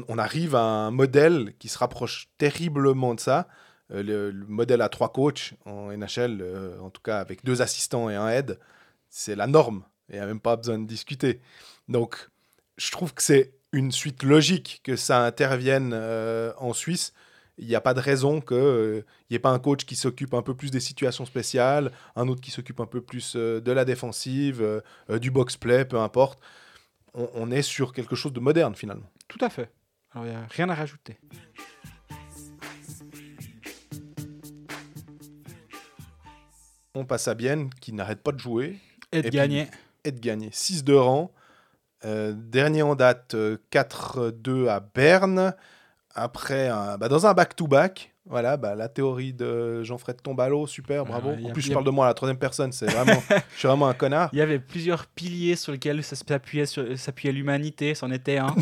on, arrive à un modèle qui se rapproche terriblement de ça. Euh, le, le modèle à trois coachs en NHL, euh, en tout cas avec deux assistants et un aide, c'est la norme. Il n'y a même pas besoin de discuter. Donc, je trouve que c'est une suite logique que ça intervienne euh, en Suisse. Il n'y a pas de raison qu'il n'y ait pas un coach qui s'occupe un peu plus des situations spéciales, un autre qui s'occupe un peu plus de la défensive, du box-play, peu importe. On est sur quelque chose de moderne finalement. Tout à fait. Alors, il n'y a rien à rajouter. On passe à Bienne qui n'arrête pas de jouer Et de gagner. et de gagner. 6 de rang. Euh, dernier en date, euh, 4-2 à Berne. Après, un- bah, dans un back-to-back. Voilà, bah, la théorie de Jean-Fred Tombalo, super, Ah, bravo. a- en plus, je a- parle de moi à la troisième personne, c'est vraiment, je suis vraiment un connard. Il y avait plusieurs piliers sur lesquels ça s'appuyait, sur, s'appuyait l'humanité, c'en était un.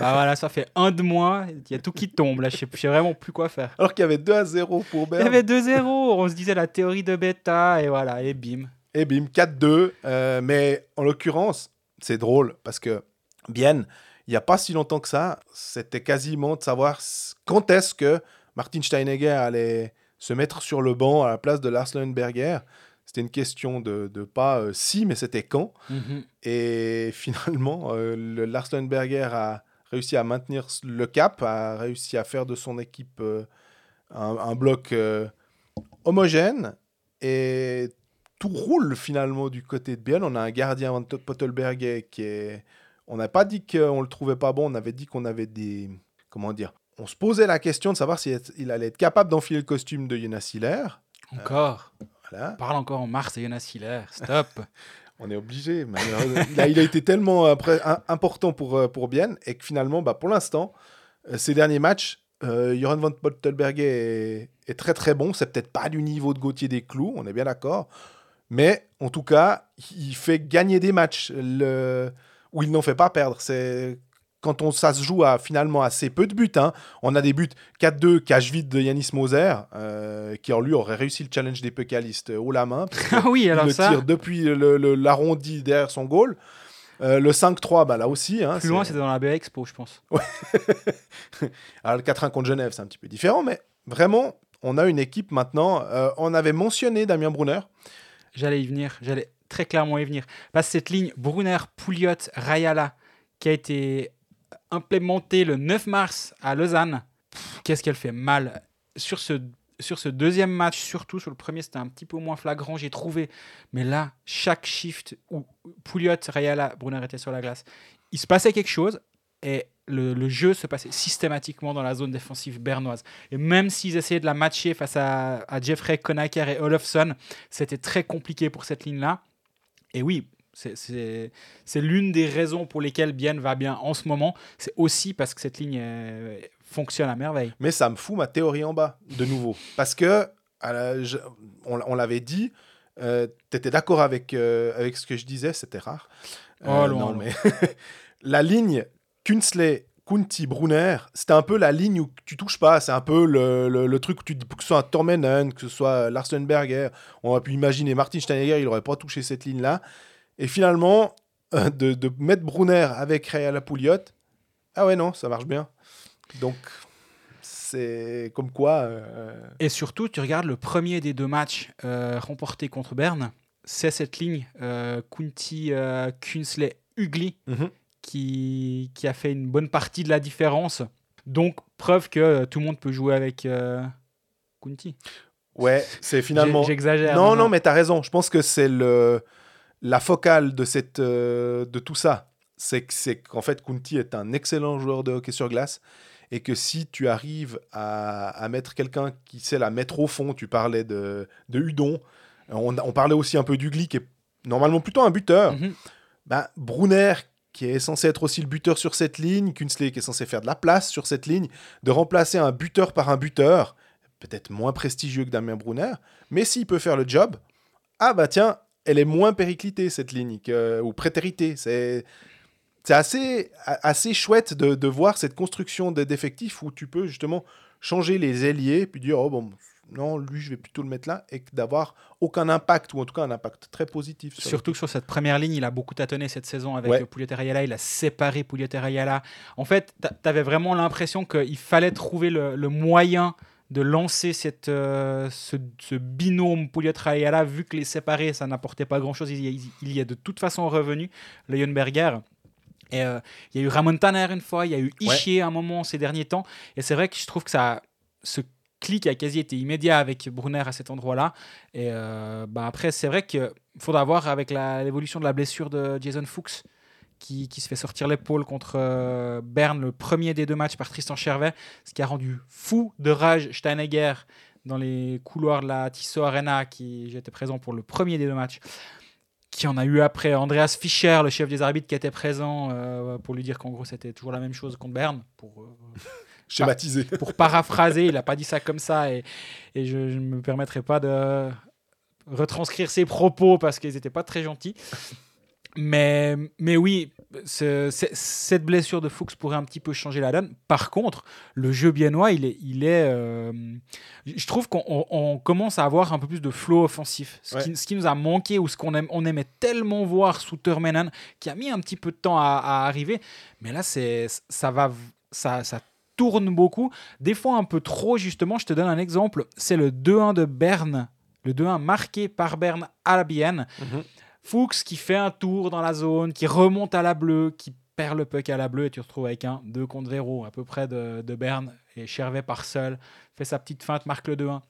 Bah voilà, ça fait un de moins. Il y a tout qui tombe. Là, je sais, je sais vraiment plus quoi faire. Alors qu'il y avait 2 à 0 pour Il y Berne. avait 2-0. On se disait la théorie de bêta. Et voilà, et bim. Et bim, 4-2. Euh, mais en l'occurrence, c'est drôle parce que bien, il n'y a pas si longtemps que ça, c'était quasiment de savoir quand est-ce que Martin Steinegger allait se mettre sur le banc à la place de Lars Leuenberger. C'était une question de, de pas euh, si, mais c'était quand. Mhm. Et finalement, euh, le Lars Leuenberger a réussi à maintenir le cap, a réussi à faire de son équipe euh, un, un bloc euh, homogène. Et tout roule finalement du côté de Biel. On a un gardien Van Pottelberger qui est. On n'a pas dit qu'on le trouvait pas bon, on avait dit qu'on avait des. Comment dire On se posait la question de savoir s'il il allait être capable d'enfiler le costume de Jonas Hiller. Encore. Voilà. On parle encore en mars et Jonas Hiller. Stop. On est obligé. malheureusement. il, a, il a été tellement euh, important pour, euh, pour Bien et que finalement, bah, pour l'instant, euh, ces derniers matchs, euh, Joran van Pottelberger est, est très très bon. C'est peut-être pas du niveau de Gauthier des Clous, on est bien d'accord. Mais en tout cas, il fait gagner des matchs le... où il n'en fait pas perdre. C'est quand on, ça se joue à finalement assez peu de buts. hein. On a des buts 4-2, cache vide de Yanis Moser, euh, qui en lui aurait réussi le challenge des pécalistes haut la main. ah oui, il alors le ça. tire depuis le- le- l'arrondi derrière son goal. Euh, le 5-3, bah, là aussi. Hein, Plus loin, c'était dans la BA Expo, je pense. Alors, le 4-1 contre Genève, c'est un petit peu différent, mais vraiment, on a une équipe maintenant. euh, on avait mentionné Damien Brunner. J'allais y venir, j'allais très clairement y venir. Parce que cette ligne Brunner, Pouliot, Rayala, qui a été implémentée le 9 mars à Lausanne, qu'est-ce qu'elle fait mal. Sur ce, sur ce deuxième match, surtout sur le premier, c'était un petit peu moins flagrant, j'ai trouvé. Mais là, chaque shift où Pouliot, Rayala, Brunner étaient sur la glace, il se passait quelque chose et le, le jeu se passait systématiquement dans la zone défensive bernoise. Et même s'ils essayaient de la matcher face à, à Jeffrey Konaker et Olofsson, c'était très compliqué pour cette ligne-là. Et oui, c'est- l'une des raisons pour lesquelles Bien va bien en ce moment. C'est aussi parce que cette ligne euh, fonctionne à merveille. Mais ça me fout ma théorie en bas, de nouveau. Parce que, à la- je- on, on l'avait dit, tu étais d'accord avec, euh, avec ce que je disais, c'était rare. Oh, Euh, non, mais la ligne Kunsley, Kunti, Brunner, c'était un peu la ligne où tu touches pas. C'est un peu le, le- le truc où tu dis, que ce soit un Tormenen, que ce soit Larsenberger, on aurait pu imaginer Martin Steinegger, il n'aurait pas touché cette ligne-là. Et finalement, euh, de, de mettre Brunner avec Rayala Pouliot, ah ouais, non, ça marche bien. Donc, c'est comme quoi. euh, Et surtout, tu regardes le premier des deux matchs euh, remportés contre Berne, c'est cette ligne Kunti, euh, Kunsley, Ugly mhm. qui, qui a fait une bonne partie de la différence. Donc, preuve que tout le monde peut jouer avec Kunti. Ouais, c'est finalement. J'exagère. Non, non, mais t'as raison. Je pense que c'est le la focale de cette euh, de tout ça. C'est que- c'est qu'en fait Kunti est un excellent joueur de hockey sur glace et que si tu arrives à, à mettre quelqu'un qui sait la mettre au fond, tu parlais de, de Hudon, on, on parlait aussi un peu d'Ugly qui est normalement plutôt un buteur. Ben, Brunner, qui est censé être aussi le buteur sur cette ligne, Kunsley, qui est censé faire de la place sur cette ligne, de remplacer un buteur par un buteur, peut-être moins prestigieux que Damien Brunner, mais s'il peut faire le job, ah bah tiens, elle est moins périclitée, cette ligne, que- ou prétéritée. C'est. Assez, assez chouette de, de voir cette construction de- d'effectifs où tu peux justement changer les ailiers, puis dire, oh bon, non, lui, je vais plutôt le mettre là, et d'avoir aucun impact, ou en tout cas un impact très positif. sur Surtout que sur cette première ligne, il a beaucoup tâtonné cette saison avec Ouais. Il a séparé Pouliot et Rayala. En fait, tu avais vraiment l'impression qu'il fallait trouver le, le moyen de lancer cette, euh, ce, ce binôme Pouliot-Rayala, vu que les séparer, ça n'apportait pas grand-chose. Il, y a- il y est de toute façon revenu, Leuenberger. Et euh, il y a eu Ramon Tanner une fois, il y a eu Ishier un moment ces derniers temps. Et c'est vrai que je trouve que ça, ce clic a quasi été immédiat avec Brunner à cet endroit-là. Et euh, bah après, c'est vrai qu'il faudra voir avec l'évolution de la blessure de Jason Fuchs, qui, qui se fait sortir l'épaule contre euh, Berne, le premier des deux matchs par Tristan Chervet, ce qui a rendu fou de rage Steinegger dans les couloirs de la Tissot Arena, qui j'étais présent pour le premier des deux matchs. Qui en a eu après Andreas Fischer, le chef des arbitres, qui était présent euh, pour lui dire qu'en gros c'était toujours la même chose contre Berne. Pour, euh, Schématisé. pour paraphraser, il n'a pas dit ça comme ça et, et je ne me permettrai pas de retranscrire ses propos parce qu'ils n'étaient pas très gentils. Mais, mais oui, ce- ce- cette blessure de Fuchs pourrait un petit peu changer la donne. Par contre, le jeu biennois, il est, il est euh, je trouve qu'on on- on commence à avoir un peu plus de flow offensif. Ce, Ouais. qui, ce qui nous a manqué ou ce qu'on aime, on aimait tellement voir sous Termenan, qui a mis un petit peu de temps à, à arriver. Mais là, c'est, ça va, ça, ça tourne beaucoup. Des fois un peu trop, justement. Je te donne un exemple. C'est le 2-1 de Berne. Le 2-1 marqué par Berne à la Bienne. Mhm. Fuchs qui fait un tour dans la zone, qui remonte à la bleue, qui perd le puck à la bleue et tu te retrouves avec un 2 contre 0 à peu près de, de Berne et Chervet part seul, fait sa petite feinte, marque le 2-1.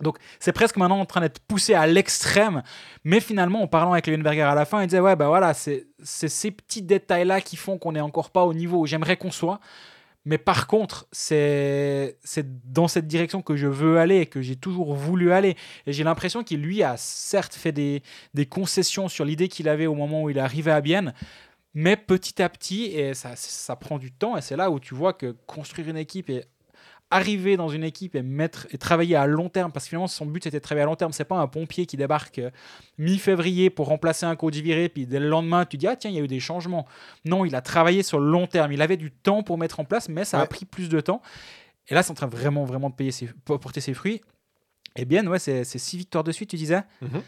Donc c'est presque maintenant en train d'être poussé à l'extrême, mais finalement en parlant avec Leuenberger à la fin, il disait ouais bah voilà, c'est c'est ces petits détails là qui font qu'on n'est encore pas au niveau où j'aimerais qu'on soit. Mais par contre, c'est dans cette direction que je veux aller que j'ai toujours voulu aller. Et j'ai l'impression qu'il, lui, a certes fait des, des concessions sur l'idée qu'il avait au moment où il est arrivé à Bienne, mais petit à petit, et ça, ça prend du temps, et c'est là où tu vois que construire une équipe et arriver dans une équipe et mettre et travailler à long terme, parce que finalement son but c'était de travailler à long terme, c'est pas un pompier qui débarque euh, mi-février pour remplacer un coach viré, puis dès le lendemain tu dis ah tiens il y a eu des changements. Non, il a travaillé sur le long terme, il avait du temps pour mettre en place, mais ça a pris plus de temps. Et là c'est en train vraiment vraiment de payer ses, porter ses fruits. Et bien ouais c'est c'est six victoires de suite tu disais? Mhm.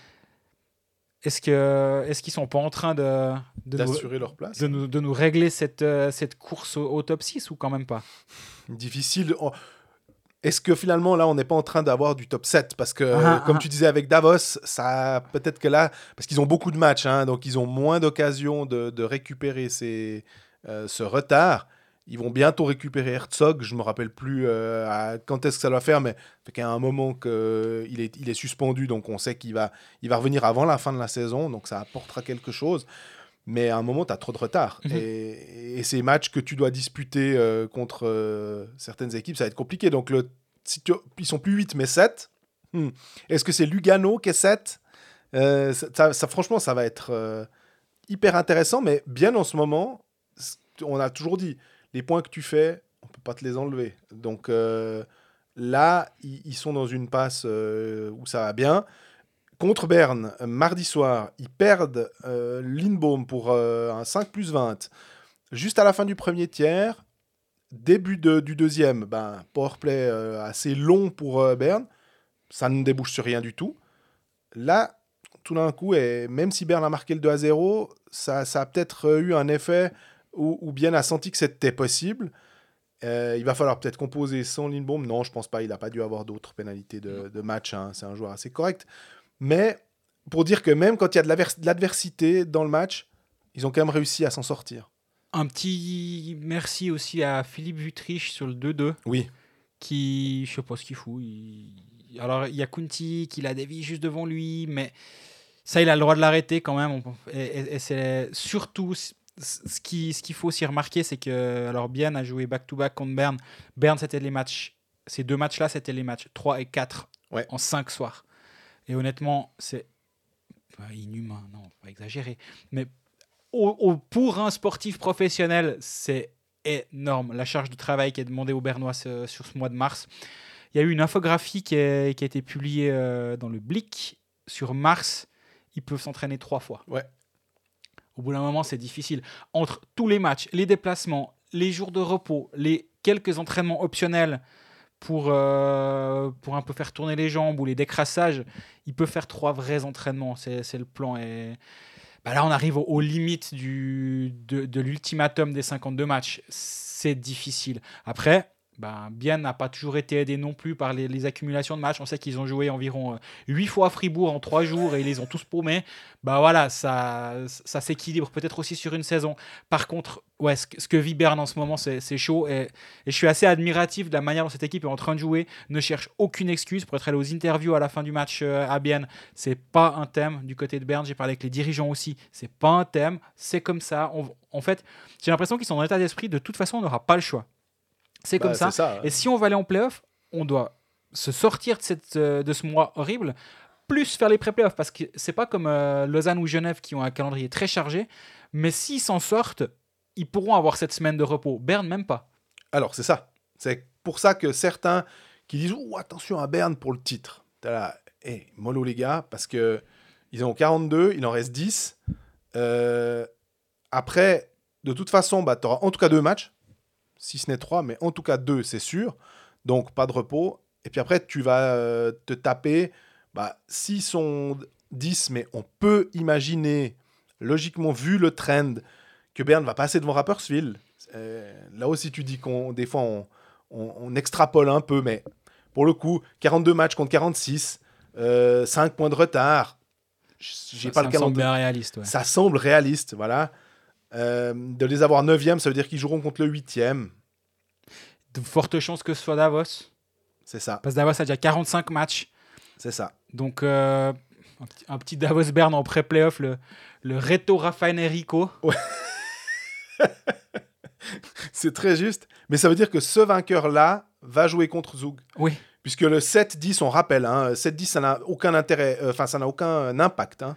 Est-ce que est-ce qu'ils sont pas en train de de nous, leur place. de nous, de nous régler cette, euh, cette course au, au top 6 ou quand même pas? Difficile. Est-ce que finalement, là, on n'est pas en train d'avoir du top 7 Parce que, Ah, comme ah. tu disais avec Davos, ça peut-être que là, parce qu'ils ont beaucoup de matchs, hein, donc ils ont moins d'occasions de, de récupérer ces, euh, ce retard. Ils vont bientôt récupérer Herzog. Je me rappelle plus euh, à quand est-ce que ça doit faire, mais a un moment qu'il est, il est suspendu, donc on sait qu'il va, il va revenir avant la fin de la saison, donc ça apportera quelque chose. Mais à un moment, tu as trop de retard. Mhm. et, et ces matchs que tu dois disputer euh, contre euh, certaines équipes, ça va être compliqué. Donc, le, si tu- ils sont plus 8, mais 7. Hmm. Est-ce que c'est Lugano qui est 7 Euh, ça, ça- ça, Franchement, ça va être euh, hyper intéressant, mais bien en ce moment, on a toujours dit, les points que tu fais, on peut pas te les enlever. Donc euh, là, ils, sont dans une passe euh, où ça va bien. Contre Berne, mardi soir, ils perdent euh, Lindbaum pour euh, un 5 plus 20. Juste à la fin du premier tiers, début du deuxième, ben, powerplay assez long pour Berne. Ça ne débouche sur rien du tout. Là, tout d'un coup, et même si Berne a marqué le 2 à 0, ça, ça a peut-être eu un effet où, où Bien a senti que c'était possible. Euh, il va falloir peut-être composer sans Lindbaum. Non, je pense pas. Il n'a pas dû avoir d'autres pénalités de, de match. hein. C'est un joueur assez correct. Mais pour dire que même quand il y a de l'advers- de l'adversité dans le match, ils ont quand même réussi à s'en sortir. Un petit merci aussi à Philippe Vutrich sur le 2-2, Oui. qui, je sais pas ce qu'il fout. il- Alors, il y a Kunti qui la dévie juste devant lui, mais ça, il a le droit de l'arrêter quand même. Et, et- et c'est surtout ce qui- ce qu'il faut aussi remarquer, c'est que, alors, Bien a joué back-to-back contre Berne. Berne, c'était les matchs, ces deux matchs-là, c'était les matchs 3 et 4 Ouais. en 5 soirs. Et honnêtement, c'est inhumain, non, pas exagéré, mais au- au- pour un sportif professionnel, c'est énorme la charge de travail qui est demandée aux Bernois ce- sur ce mois de mars. Il y a eu une infographie qui, est- qui a été publiée euh, dans le Blick sur mars. Ils peuvent s'entraîner trois fois. Ouais. Au bout d'un moment, c'est difficile. Entre tous les matchs, les déplacements, les jours de repos, les quelques entraînements optionnels pour, euh, pour un peu faire tourner les jambes ou les décrassages, ils peuvent faire trois vrais entraînements. C'est le plan. Et bah là, on arrive aux, aux limites de l'ultimatum des 52 matchs. C'est difficile. Après, ben, Bien n'a pas toujours été aidé non plus par les, accumulations de matchs. On sait qu'ils ont joué environ 8 fois à Fribourg en 3 jours et ils les ont tous paumés. Bah voilà, ça, ça s'équilibre peut-être aussi sur une saison. Par contre, ouais, ce, que- vit Berne en ce moment, c'est chaud. Et, je suis assez admiratif de la manière dont cette équipe est en train de jouer. Ne cherche aucune excuse pour être allé aux interviews à la fin du match euh, à Bienne. C'est pas un thème du côté de Berne. J'ai parlé avec les dirigeants aussi. C'est pas un thème. C'est comme ça. En fait, j'ai l'impression qu'ils sont dans l'état d'esprit. De toute façon, on n'aura pas le choix. C'est Bah, comme ça. c'est ça. Et si on va aller en playoff, on doit se sortir de, cette, euh, de ce mois horrible, plus faire les pré-playoffs. Parce que c'est pas comme euh, Lausanne ou Genève qui ont un calendrier très chargé. Mais s'ils s'en sortent, ils pourront avoir cette semaine de repos. Berne, même pas. Alors, c'est ça. C'est pour ça que certains qui disent Ouh, attention à Berne pour le titre. T'as là, hé, mollo les gars, parce que ils ont 42, il en reste 10. Euh, après, de toute façon, bah, tu auras en tout cas deux matchs, si ce n'est trois, mais en tout cas deux, c'est sûr. Donc, pas de repos. Et puis après, tu vas euh, te taper. Bah, s'ils sont 10, mais on peut imaginer, logiquement, vu le trend, que Berne va passer devant Rapperswil. Euh, là aussi, tu dis qu'on des fois, on, on- on extrapole un peu, mais pour le coup, 42 matchs contre 46, 5 points de retard. J'ai Ça- pas ça le me semble réaliste. ouais. Ça semble réaliste, voilà. Euh, de les avoir 9e, ça veut dire qu'ils joueront contre le 8e. De fortes chances que ce soit Davos. C'est ça, Parce que Davos a déjà 45 matchs. c'est ça. Donc, euh, un, petit, un petit Davos Bern en pré-playoff, le, le Reto Rafael Enrico. C'est très juste. Mais ça veut dire que ce vainqueur-là va jouer contre Zug. Oui. Puisque le 7-10, on rappelle, hein, 7-10, ça n'a aucun intérêt, euh, enfin, ça n'a aucun impact. hein.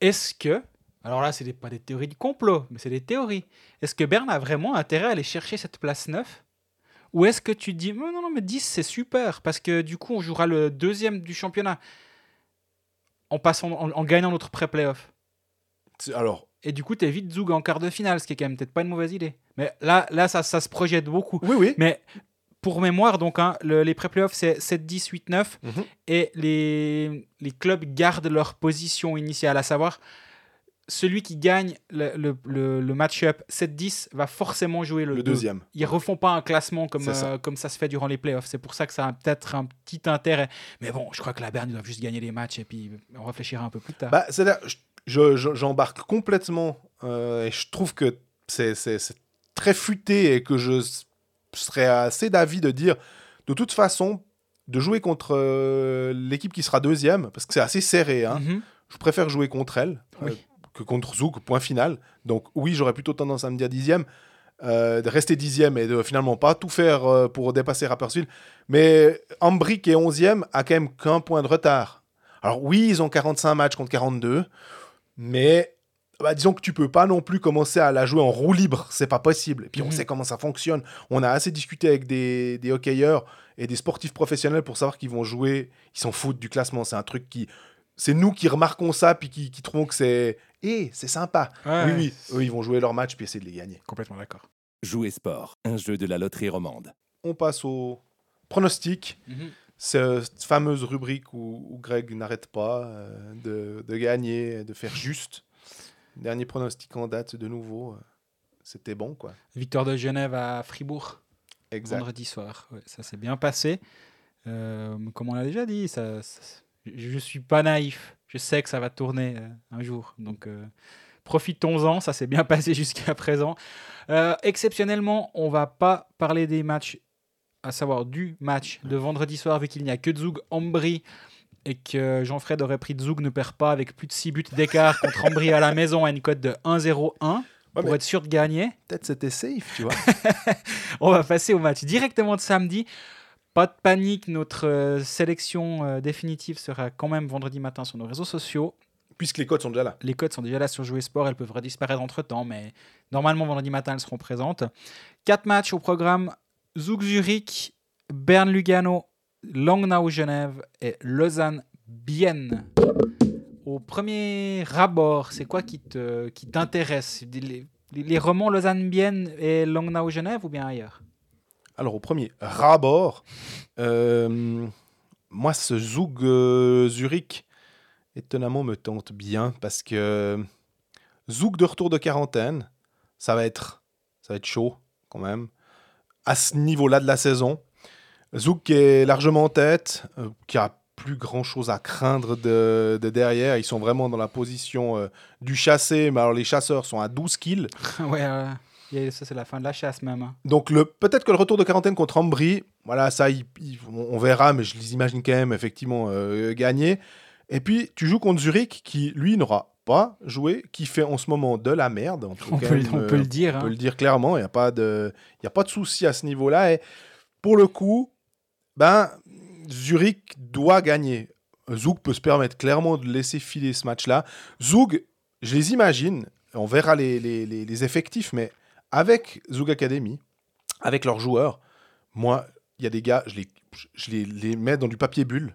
Est-ce que, alors là, ce n'est pas des théories du complot, mais c'est des théories. Est-ce que Berne a vraiment intérêt à aller chercher cette place 9 Ou est-ce que tu dis, non, non, non, mais 10, c'est super, parce que du coup, on jouera le deuxième du championnat en, passant, en, en gagnant notre pré-playoff Alors, Et du coup, tu évites Zug en quart de finale, ce qui est quand même peut-être pas une mauvaise idée. Mais là, là ça, ça se projette beaucoup. oui, oui. Mais pour mémoire, donc, hein, le- les pré-playoffs, c'est 7, 10, 8, 9. Mhm. Et les, les clubs gardent leur position initiale, à savoir, celui qui gagne le, le, le- le match-up 7-10 va forcément jouer le, Le deux. deuxième. Ils refont pas un classement comme, C'est ça. euh, comme ça se fait durant les playoffs. C'est pour ça que ça a peut-être un petit intérêt. Mais bon, je crois que la Berne, ils doivent juste gagner les matchs et puis on réfléchira un peu plus tard. Bah, c'est-à-dire, je- je- j'embarque complètement euh, et je trouve que c'est, très futé et que je serais assez d'avis de dire, de toute façon, de jouer contre euh, l'équipe qui sera deuxième, parce que c'est assez serré, hein, Mhm. je préfère jouer contre elle euh, Oui. Que contre Zouk, point final. Donc oui, j'aurais plutôt tendance à me dire dixième, euh, de rester dixième et de finalement pas tout faire euh, pour dépasser Rapperswil. Mais Ambry qui est onzième a quand même qu'un point de retard. Alors oui, ils ont 45 matchs contre 42, mais bah, disons que tu peux pas non plus commencer à la jouer en roue libre, c'est pas possible. Et puis on Mhm. sait comment ça fonctionne. On a assez discuté avec des, des hockeyeurs et des sportifs professionnels pour savoir qu'ils vont jouer, ils s'en foutent du classement. C'est un truc qui, c'est nous qui remarquons ça puis qui, qui trouvons que c'est, eh, c'est sympa. Ouais, oui, oui, eux ils vont jouer leur match puis essayer de les gagner. Complètement d'accord. Jouer sport, un jeu de la loterie romande. On passe au pronostic. Mhm. cette fameuse rubrique où, où Greg n'arrête pas euh, de, de gagner, de faire juste. Dernier pronostic en date de nouveau, euh, c'était bon quoi. Victoire de Genève à Fribourg. Exact. vendredi soir. Ouais, ça s'est bien passé. Euh, comme on l'a déjà dit, ça, ça- je ne suis pas naïf. Je sais que ça va tourner euh, un jour. Donc, euh, profitons-en. Ça s'est bien passé jusqu'à présent. Euh, exceptionnellement, on va pas parler des matchs, à savoir du match de vendredi soir, vu qu'il n'y a que Zug Ambry et que Jean-Fred aurait pris Zug ne perd pas avec plus de 6 buts d'écart contre Ambry à la maison à une cote de 1-0-1 pour être sûr de gagner. Peut-être c'était safe, tu vois. On va passer au match directement de samedi. Pas de panique, notre euh, sélection euh, définitive sera quand même vendredi matin sur nos réseaux sociaux. Puisque les codes sont déjà là. Les codes sont déjà là sur Jouer Sport, elles peuvent redisparaître entre temps, mais normalement vendredi matin elles seront présentes. Quatre matchs au programme Zug Zurich, Berne Lugano, Langnau Genève et Lausanne Bienne. Au premier abord, c'est quoi qui te qui t'intéresse? Les romans Lausanne Bienne et Langnau Genève ou bien ailleurs? Alors au premier rabord, euh, moi ce Zug euh, Zurich étonnamment me tente bien parce que Zug de retour de quarantaine, ça va être ça va être chaud quand même à ce niveau-là de la saison. Zug qui est largement en tête, euh, qui a plus grand chose à craindre de, de derrière. Ils sont vraiment dans la position euh, du chassé, mais alors les chasseurs sont à 12 kills. euh, a- ça c'est la fin de la chasse même. hein. Donc le peut-être que le retour de quarantaine contre Ambry, voilà, ça, il- il- on on verra, mais je les imagine quand même effectivement euh, gagner. Et puis tu joues contre Zurich, qui lui n'aura pas joué, qui fait en ce moment de la merde. On peut, On quand peut, on euh, peut le dire. on hein. peut le dire clairement. Il n'y a pas de, y a pas de souci à ce niveau-là. Et pour le coup, ben Zurich doit gagner. Zug peut se permettre clairement de laisser filer ce match-là. Zug, je les imagine. On verra les, les- les- les effectifs, mais avec Zug Academy, avec leurs joueurs, moi, il y a des gars, je les, je les, les mets dans du papier bulle,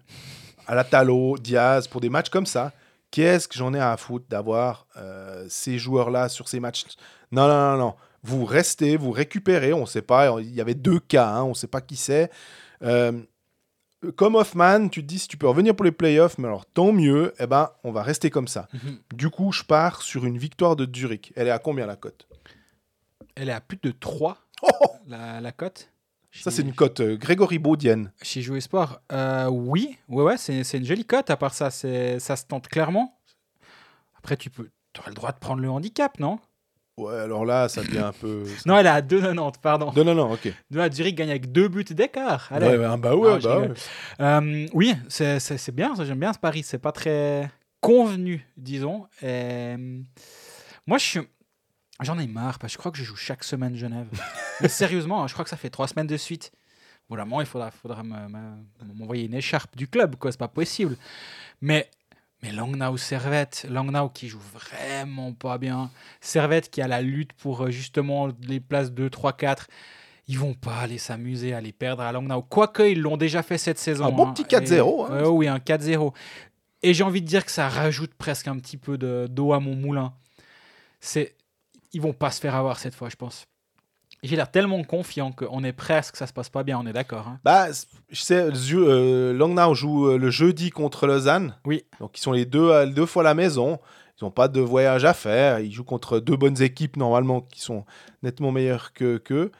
à la Talo, Diaz, pour des matchs comme ça, Qu'est-ce que j'en ai à foutre d'avoir euh, ces joueurs-là sur ces matchs? Non, non, non, non. Vous restez, vous récupérez. On ne sait pas. Il y avait deux cas. hein, on ne sait pas qui c'est. Euh, comme Hoffman, tu te dis si tu peux revenir pour les playoffs, mais alors tant mieux. Eh ben, on va rester comme ça. Mhm. Du coup, je pars sur une victoire de Zurich. Elle est à combien la cote? Elle est à plus de 3, Oh, la, la cote. Ça, c'est une cote euh, Grégory Baudienne. Chez Jouer Sport, euh, oui, ouais, ouais, c'est c'est une jolie cote. À part ça, c'est ça se tente clairement. Après, tu peux, aurais le droit de prendre le handicap, non? Ouais, alors là, ça devient un peu. Non, elle est à 2,90, pardon. Non, non, non, ok. Non, Zurich gagne avec deux buts d'écart. Allez. Ouais, bah, bah ouais, Non, bah ouais. Euh, oui, c'est c'est- c'est bien, ça, j'aime bien ce pari. C'est pas très convenu, disons. Et, moi, je suis. J'en ai marre, parce que je crois que je joue chaque semaine Genève. Mais sérieusement, hein, je crois que ça fait trois semaines de suite. Vraiment, il faudra, faudra me- me- m'envoyer une écharpe du club, quoi, c'est pas possible. Mais, mais Langnau Servette, Langnau qui joue vraiment pas bien. Servette qui a la lutte pour euh, justement les places 2, 3, 4. Ils vont pas aller s'amuser à les perdre à Langnau. Quoique, ils l'ont déjà fait cette saison. Un bon hein. petit 4-0, Et- hein. euh, oui, un 4-0. Et j'ai envie de dire que ça rajoute presque un petit peu de- d'eau à mon moulin. C'est, ils vont pas se faire avoir cette fois, je pense. J'ai l'air tellement confiant qu'on est presque, que ça se passe pas bien, on est d'accord. hein. Bah, je sais, euh, Langnau joue euh, le jeudi contre Lausanne. Oui. Donc, ils sont les deux, à- deux fois à la maison. Ils n'ont pas de voyage à faire. Ils jouent contre deux bonnes équipes, normalement, qui sont nettement meilleures que qu'eux.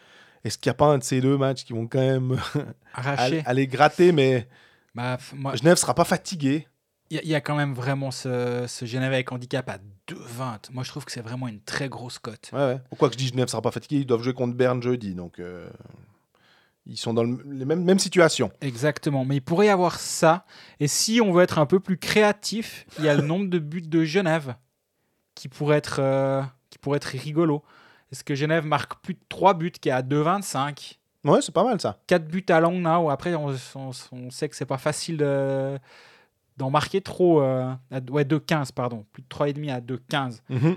Est-ce qu'il n'y a pas un de ces deux matchs qui vont quand même aller, gratter Mais Bah, moi, Genève sera pas fatigué. il y, a- il y a quand même vraiment ce, ce Genève avec handicap à 2,20. Moi, je trouve que c'est vraiment une très grosse cote. Ouais, ouais. Pourquoi que je dis Genève sera pas fatigué Ils doivent jouer contre Berne jeudi. Donc, euh, ils sont dans le- les mêmes, mêmes situations. Exactement, mais il pourrait y avoir ça. Et si on veut être un peu plus créatif, il y a le nombre de buts de Genève qui pourrait être, euh, qui pourrait être rigolo. Est-ce que Genève marque plus de 3 buts qui est à 2,25 Ouais, c'est pas mal ça. 4 buts à Langnau. Après, on, on- on sait que c'est pas facile de- d'en marquer trop. euh, à, ouais, 2,15, pardon. Plus de 3,5 à 2,15. Mhm.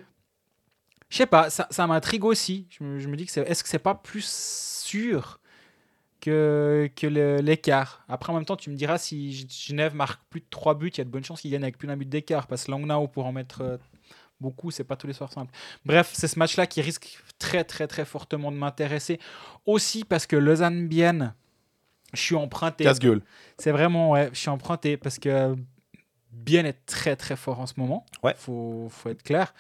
Je sais pas, ça, ça m'intrigue aussi. Je me, je me dis que c'est, est-ce que c'est pas plus sûr que, que l'écart? Après, en même temps, tu me diras si Genève marque plus de 3 buts, il y a de bonnes chances qu'ils gagnent avec plus d'un but d'écart. Parce que Langnau, pour en mettre euh, beaucoup, c'est pas tous les soirs simple. Bref, c'est ce match-là qui risque très, très, très fortement de m'intéresser. Aussi parce que Lausanne-Bienne, je suis emprunté. Casse-gueule. C'est vraiment, ouais, je suis emprunté parce que Bien est très très fort en ce moment. Ouais. Faut, faut être clair.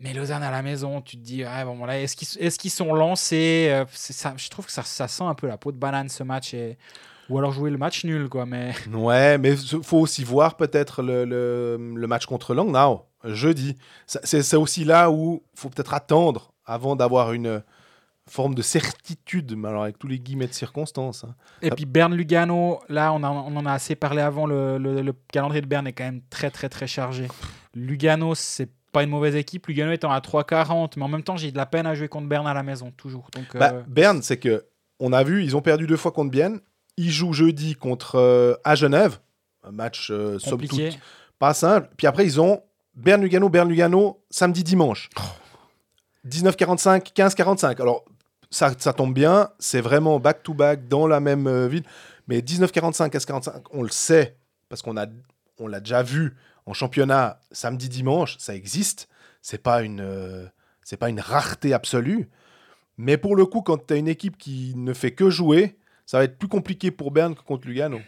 Mais Lausanne à la maison, tu te dis, ah, bon, voilà, est-ce qu'ils est qu'ils sont lancés Euh, ça, Je trouve que ça, ça sent un peu la peau de banane ce match. Et... Ou alors jouer le match nul, quoi. Mais Ouais, mais il faut aussi voir peut-être le, le- le match contre Langnau, jeudi. C'est aussi là où il faut peut-être attendre avant d'avoir une forme de certitude, mais alors avec tous les guillemets de circonstances. hein. Et Ah. puis Berne Lugano, là on, a- on en a assez parlé avant, le, le- le calendrier de Berne est quand même très très très chargé. Lugano, c'est pas une mauvaise équipe, Lugano étant à 3,40, mais en même temps j'ai de la peine à jouer contre Berne à la maison, toujours. Donc, Bah, euh, Berne, c'est que on a vu, ils ont perdu deux fois contre Bienne. Ils jouent jeudi contre euh, à Genève, un match euh, somme compliqué. toute pas simple. Puis après, ils ont Berne-Lugano, Berne-Lugano, samedi, dimanche. 19-45, 15-45. Alors, ça, tombe bien, c'est vraiment back-to-back dans la même euh, ville. Mais 19-45, 15-45, on le sait, parce qu'on on l'a déjà vu en championnat samedi, dimanche, ça existe. C'est pas une, euh, pas une rareté absolue. Mais pour le coup, quand tu as une équipe qui ne fait que jouer, ça va être plus compliqué pour Berne que contre Lugano.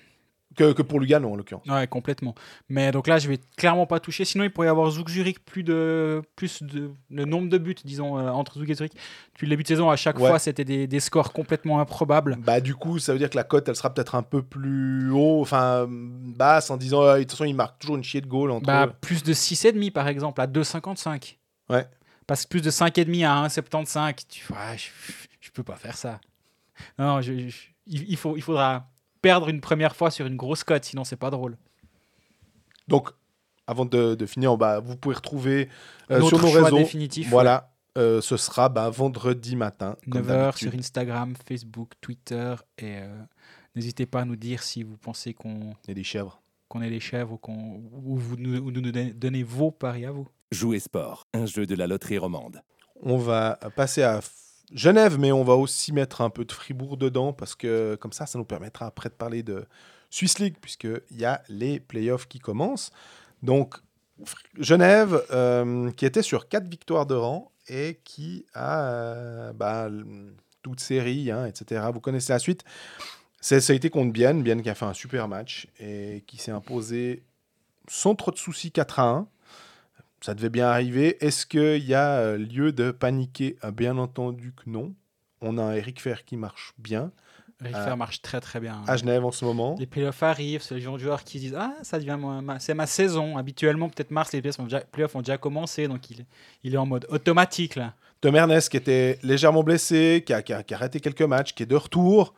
Que, que pour Lugano, en l'occurrence. Ouais, complètement. Mais donc là, je vais clairement pas toucher. Sinon, il pourrait y avoir Zouk Zurich plus de plus de le nombre de buts, disons, euh, entre Zouk et Zurich. Depuis le début de saison, à chaque Ouais. fois, c'était des, des scores complètement improbables. Bah du coup, ça veut dire que la cote, elle sera peut-être un peu plus haut, enfin basse, en disant Ah, de toute façon, il marque toujours une chier de goal entre Bah, plus de 6,5 par exemple, à 2,55. Ouais. Parce que plus de 5,5 à 1,75, tu ouais, je, je peux pas faire ça. Non, non, je- je- il, il faut, il faudra perdre une première fois sur une grosse cote, sinon c'est pas drôle. Donc, avant de, de finir, bah, vous pouvez retrouver euh, Notre sur nos choix réseaux. définitif, Voilà, euh, ce sera bah, vendredi matin. comme 9h d'habitude. sur Instagram, Facebook, Twitter. Et euh, n'hésitez pas à nous dire si vous pensez qu'on Et des chèvres. qu'on est les chèvres ou, qu'on ou vous nous, ou nous donnez- donnez vos paris à vous. Jouer sport, un jeu de la loterie romande. On va passer à Genève, mais on va aussi mettre un peu de Fribourg dedans parce que comme ça, ça nous permettra après de parler de Swiss League puisqu'il y a les playoffs qui commencent. Donc, Genève, euh, qui était sur quatre victoires de rang et qui a euh, bah, toute série, hein, etc. Vous connaissez la suite. Ça a été contre Bienne, Bienne qui a fait un super match et qui s'est imposé sans trop de soucis 4 à 1. Ça devait bien arriver. Est-ce qu'il y a euh, lieu de paniquer? Euh, Bien entendu que non. On a un Eric Fer qui marche bien Rick Ah. Fair marche très très bien. à Genève en ce moment. Les playoffs arrivent, c'est le genre de joueurs qui se disent Ah, ça devient ma, ma- c'est ma saison. Habituellement, peut-être mars, les playoffs ont déjà, playoffs ont déjà commencé, donc il, il est en mode automatique là. Tom Ernest qui était légèrement blessé, qui a, qui a- qui a raté quelques matchs, qui est de retour.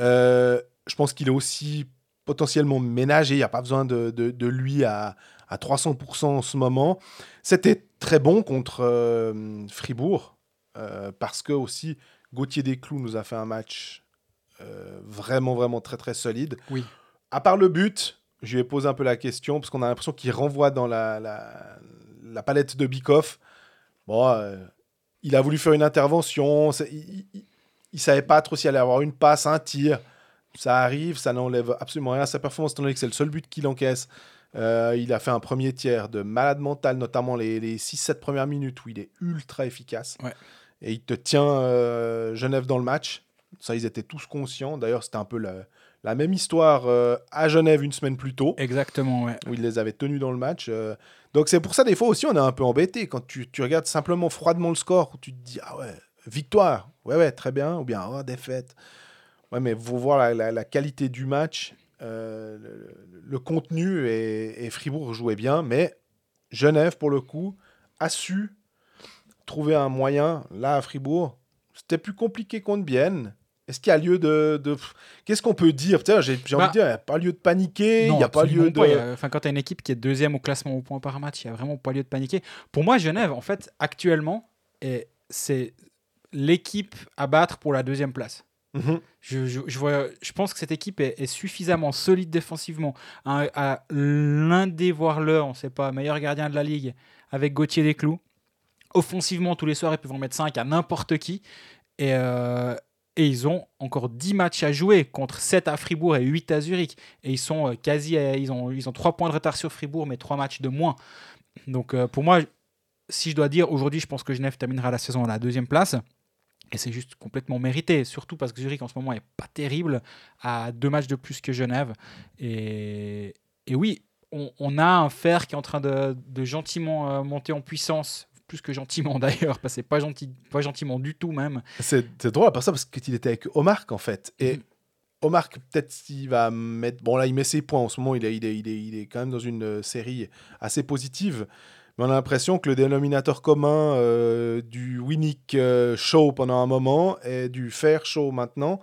Euh, je pense qu'il est aussi potentiellement ménagé. Il n'y a pas besoin de, de- de lui à, à 300% en ce moment. C'était très bon contre euh, Fribourg euh, parce que aussi Gauthier Desclous nous a fait un match euh, vraiment, vraiment très, très solide. Oui. À part le but, je lui ai posé un peu la question parce qu'on a l'impression qu'il renvoie dans la, la, la palette de Bikoff. Bon, il a voulu faire une intervention. c'est- Il, il, il savait pas trop s'il allait avoir une passe, un tir. Ça arrive, ça n'enlève absolument rien à sa performance, étant donné que c'est le seul but qu'il encaisse. Euh, il a fait un premier tiers de malade mental, notamment les, les 6-7 premières minutes où il est ultra efficace. Ouais. Et il te tient euh, Genève dans le match. Ça, ils étaient tous conscients. D'ailleurs, c'était un peu la, la même histoire euh, à Genève une semaine plus tôt Exactement, ouais. où il les avait tenus dans le match. donc c'est pour ça des fois aussi on est un peu embêté quand tu, tu regardes simplement froidement le score où tu te dis ah ouais victoire ouais ouais très bien ou bien oh, défaite ouais mais faut voir la, la- la qualité du match euh, le, le contenu et, et Fribourg jouait bien mais Genève pour le coup a su trouver un moyen là à Fribourg c'était plus compliqué contre Bienne est-ce qu'il y a lieu de, de- Qu'est-ce qu'on peut dire? J'ai j'ai Bah, envie de dire, il n'y a pas lieu de paniquer, il Non, n'y a pas lieu de... pas. Enfin, quand tu as une équipe qui est deuxième au classement au point par match, il n'y a vraiment pas lieu de paniquer. Pour moi, Genève, en fait, actuellement, est- c'est l'équipe à battre pour la deuxième place. Mhm. Je, pense que cette équipe est, suffisamment solide défensivement. À, l'un des, voire le, on pas, meilleur gardien de la ligue avec Gauthier Desclous. Offensivement, tous les soirs, ils peuvent en mettre 5 à n'importe qui. Et, euh, ils ont encore 10 matchs à jouer contre 7 à Fribourg et 8 à Zurich. Et ils sont euh, ont, ils ont 3 points de retard sur Fribourg, mais 3 matchs de moins. Donc euh, pour moi, si je dois dire, aujourd'hui, je pense que Genève terminera la saison à la deuxième place. Et c'est juste complètement mérité, surtout parce que Zurich en ce moment est pas terrible, à deux matchs de plus que Genève. Et, et oui, on, on a un fer qui est en train de, de gentiment euh, monter en puissance, plus que gentiment d'ailleurs, parce que c'est pas, gentil, pas gentiment du tout même. C'est drôle à part ça parce qu'il était avec Omar en fait. Et Mhm. Omar, peut-être s'il va mettre. Bon, là, il met ses points en ce moment, il est, il est, il est, il est quand même dans une euh, série assez positive. Mais on a l'impression que le dénominateur commun euh, du Winnick euh, show pendant un moment et du fair show maintenant,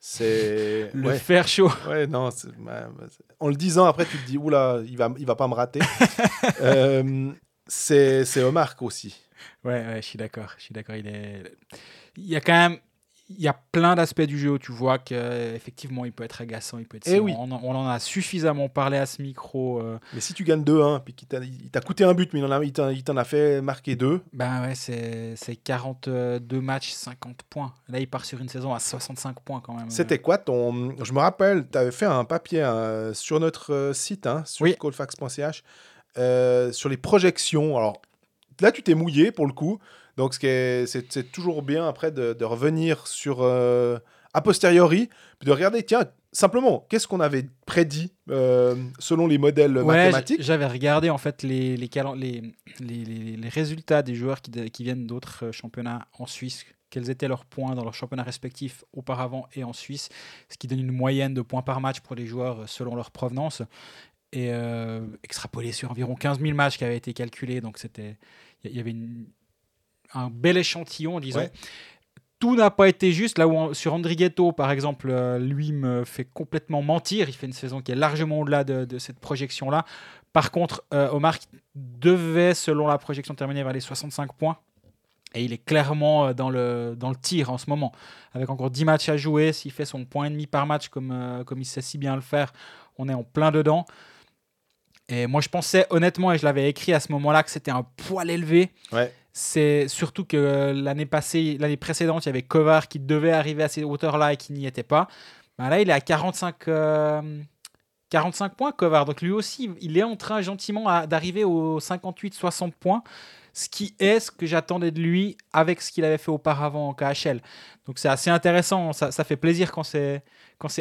c'est. Le ouais. fer chaud. Ouais, non. ouais, c'est- En le disant, après, tu te dis, oula, il va, il va pas me rater. Euh, c'est c'est Omar aussi. Ouais, ouais, je suis d'accord. Je suis d'accord. Il est. Il y a quand même. Il y a plein d'aspects du jeu où tu vois qu'effectivement il peut être agaçant, il peut être. Eh saoulant. oui. On, en- on en a suffisamment parlé à ce micro. euh, Mais si tu gagnes 2-1, puis qu'il t'a coûté un but, mais il a- t'en a fait marquer deux, Ben ouais, c'est c'est 42 matchs, 50 points. Là, il part sur une saison à 65 points quand même. c'était quoi ton. Je me rappelle, tu avais fait un papier hein, sur notre euh, site, hein, sur Oui. colfax.ch, euh, sur les projections. Alors là, tu t'es mouillé pour le coup. Donc c'est toujours bien après de, de revenir sur. euh, a posteriori, puis de regarder, tiens, simplement, qu'est-ce qu'on avait prédit euh, selon les modèles Ouais, mathématiques? j'avais regardé en fait les, les, calen- les, les, les- les résultats des joueurs qui, qui viennent d'autres euh, championnats en Suisse, quels étaient leurs points dans leurs championnats respectifs auparavant et en Suisse, ce qui donne une moyenne de points par match pour les joueurs selon leur provenance, et euh, extrapolé sur environ 15 000 matchs qui avaient été calculés, donc c'était il y avait une- un bel échantillon, disons. Ouais. Tout n'a pas été juste. Là où on- sur Andrighetto, par exemple, euh, lui me fait complètement mentir. Il fait une saison qui est largement au-delà de, de cette projection-là. Par contre, euh, Omar devait, selon la projection, terminer vers les 65 points. Et il est clairement euh, dans le, dans le tir en ce moment. Avec encore 10 matchs à jouer, s'il fait son point et demi par match comme, euh, comme il sait si bien le faire, on est en plein dedans. Et moi, je pensais honnêtement, et je l'avais écrit à ce moment-là, que c'était un poil élevé. Ouais. C'est surtout que l'année passée, l'année précédente, il y avait Kovar qui devait arriver à ces hauteurs-là et qui n'y était pas. Ben là, il est à 45, euh, 45 points, Kovar. Donc lui aussi, il est en train gentiment d'arriver aux 58-60 points, ce qui est ce que j'attendais de lui avec ce qu'il avait fait auparavant en KHL. Donc c'est assez intéressant, ça, ça fait plaisir quand c'est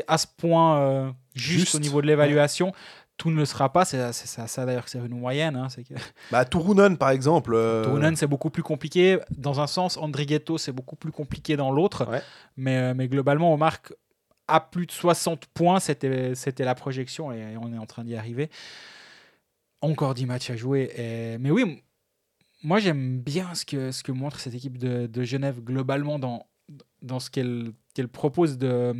à ce point euh, juste, Juste. au niveau de l'évaluation. Tout ne le sera pas, c'est ça, d'ailleurs que c'est une moyenne. hein, que... Bah, Turunen, par exemple. euh, Turunen, c'est beaucoup plus compliqué dans un sens. Andrighetto, c'est beaucoup plus compliqué dans l'autre. Ouais. Mais, euh, mais globalement, on marque à plus de 60 points. C'était la projection et on est en train d'y arriver. Encore 10 matchs à jouer. et- Mais oui, moi j'aime bien ce que, ce que montre cette équipe de, de Genève globalement dans, dans ce qu'elle qu'elle propose de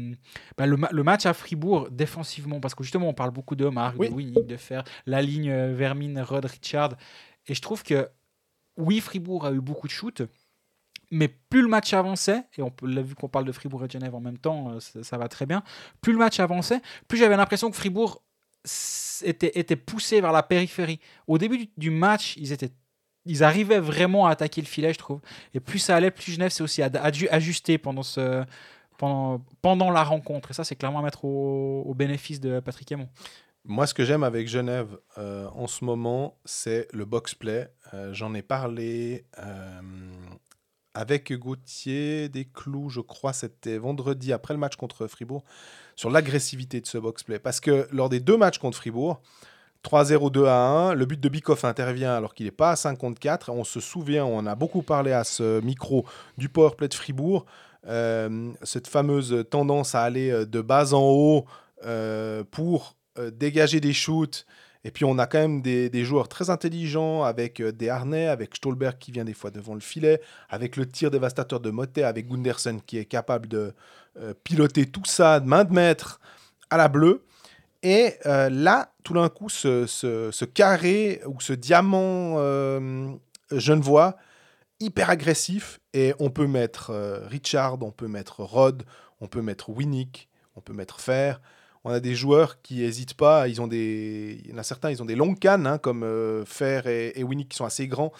bah, le, ma- le match à Fribourg défensivement parce que justement on parle beaucoup de Oui. de Winnick, de Fer, la ligne euh, Vermin, Rod, Richard et je trouve que oui Fribourg a eu beaucoup de shoots mais plus le match avançait, et on l'a vu qu'on parle de Fribourg et de Genève en même temps, euh, ça, ça va très bien, plus le match avançait, plus j'avais l'impression que Fribourg était, était poussé vers la périphérie. Au début du, du match, ils, étaient, ils arrivaient vraiment à attaquer le filet, je trouve. Et plus ça allait, plus Genève s'est aussi ad- pendant, ce, pendant, la rencontre. Et ça, c'est clairement à mettre au, bénéfice de Patrick Aymon. Moi, ce que j'aime avec Genève euh, en ce moment, c'est le box-play. Euh, J'en ai parlé euh, avec Gauthier des Clous, je crois, c'était vendredi après le match contre Fribourg, sur l'agressivité de ce box-play. Parce que lors des deux matchs contre Fribourg, 3-0, 2 à 1, le but de Bikoff intervient alors qu'il n'est pas à 54. On se souvient, on a beaucoup parlé à ce micro du powerplay de Fribourg, cette fameuse tendance à aller euh, de bas en haut euh, pour euh, dégager des shoots. Et puis on a quand même des, joueurs très intelligents avec euh, des harnais, avec Stolberg qui vient des fois devant le filet, avec le tir dévastateur de Motet, avec Gunderson qui est capable de euh, piloter tout ça de main de maître à la bleue. Et euh, là, tout d'un coup, ce carré ou ce diamant euh, genevois, hyper agressif, et on peut mettre euh, Richard, on peut mettre Rod, on peut mettre Winnick, on peut mettre Fer. On a des joueurs qui n'hésitent pas. Ils ont des, il y en a certains, ils ont des longues cannes, hein, comme euh, Fer et, Winnick, qui sont assez grands.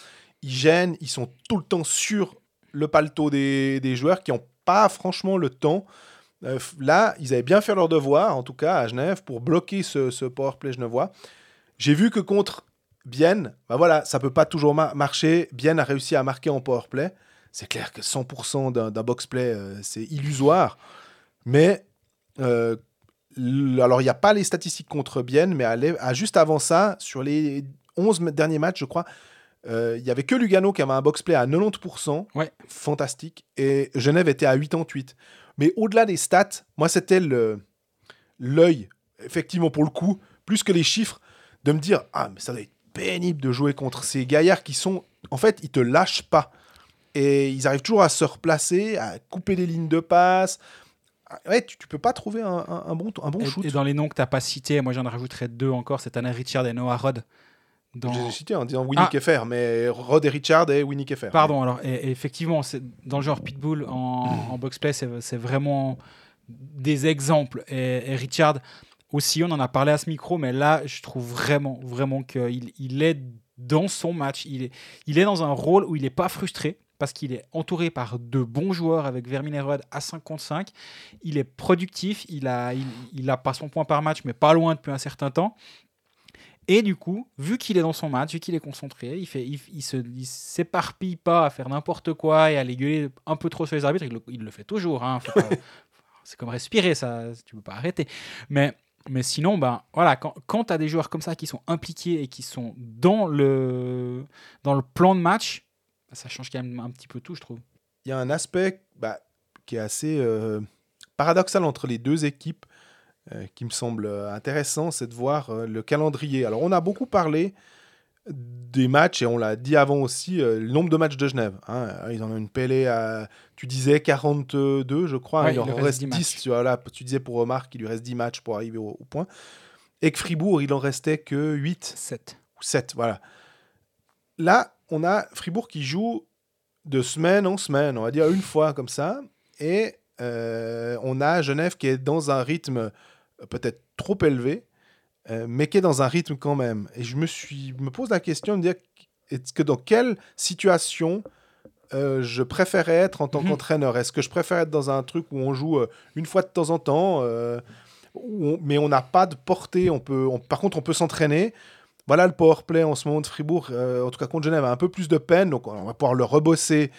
Ils gênent, ils sont tout le temps sur le paletot des, des joueurs qui n'ont pas franchement le temps. Euh, là, ils avaient bien fait leur devoir, en tout cas à Genève, pour bloquer ce, ce powerplay genevois. J'ai vu que contre Bienne, bah voilà, ça peut pas toujours ma- marcher. Bienne a réussi à marquer en powerplay. C'est clair que 100% d'un d'un box-play, euh, c'est illusoire. Mais, euh, alors il n'y a pas les statistiques contre Bienne, mais à, juste avant ça, sur les 11 ma- derniers matchs, je crois, euh, il y avait que Lugano qui avait un box-play à 90%. Ouais. Fantastique. Et Genève était à 88. Mais au-delà des stats, moi, c'était l'œil, effectivement, pour le coup, plus que les chiffres, de me dire Ah, mais ça doit être pénible de jouer contre ces gaillards qui sont. En fait, ils te lâchent pas. Et ils arrivent toujours à se replacer, à couper des lignes de passe. Ah, Ouais, tu, tu peux pas trouver un, un- un bon, un bon shoot. Et, dans les noms que tu n'as pas cités, moi j'en rajouterais deux encore c'est Tanner Richard et Noah Rod. Dans... Je les ai cités en disant Winnie Ah. Keffer, mais Rod et Richard et Winnie Keffer. Pardon, alors, et, et effectivement, dans le genre Pitbull en, en box-play, c'est c'est vraiment des exemples. Et, et Richard aussi, on en a parlé à ce micro, mais là, je trouve vraiment, vraiment qu'il il est dans son match. Il est, il est dans un rôle où il n'est pas frustré parce qu'il est entouré par de bons joueurs avec Vermin et Rod à 55. Il est productif, il a, il, il a pas son point par match, mais pas loin depuis un certain temps. Et du coup, vu qu'il est dans son match, vu qu'il est concentré, il fait, il, il se, il s'éparpille pas à faire n'importe quoi et à les gueuler un peu trop sur les arbitres. Il le, fait toujours. hein, pas- c'est comme respirer, ça, tu peux pas arrêter. Mais, mais sinon, ben voilà, quand, quand tu as des joueurs comme ça qui sont impliqués et qui sont dans le, dans le plan de match, ben, ça change quand même un petit peu tout, je trouve. il y a un aspect bah, qui est assez euh, paradoxal entre les deux équipes euh, qui me semble euh, intéressant, c'est de voir le calendrier. Alors, on a beaucoup parlé des matchs, et on l'a dit avant aussi, euh, le nombre de matchs de Genève. hein. Ils en ont une pellée à, tu disais 42, je crois, Ouais, il en il reste reste 10. 10 Tu, vois, là, tu disais pour Omar qu'il lui reste 10 matchs pour arriver au, au point. Et que Fribourg, il en restait que 8 7. ou 7, voilà. Là, on a Fribourg qui joue de semaine en semaine, on va dire une fois comme ça, et euh, on a Genève qui est dans un rythme euh, peut-être trop élevé, euh, mais qui est dans un rythme quand même. Et je me, suis, me pose la question de me dire, est-ce que dans quelle situation euh, je préférais être en tant Mhm. qu'entraîneur? Est-ce que je préfère être dans un truc où on joue euh, une fois de temps en temps où on- mais on n'a pas de portée. On peut, on- par contre, on peut s'entraîner? Voilà le power play en ce moment de Fribourg, en tout cas contre Genève, a un peu plus de peine. Donc on va pouvoir le rebosser.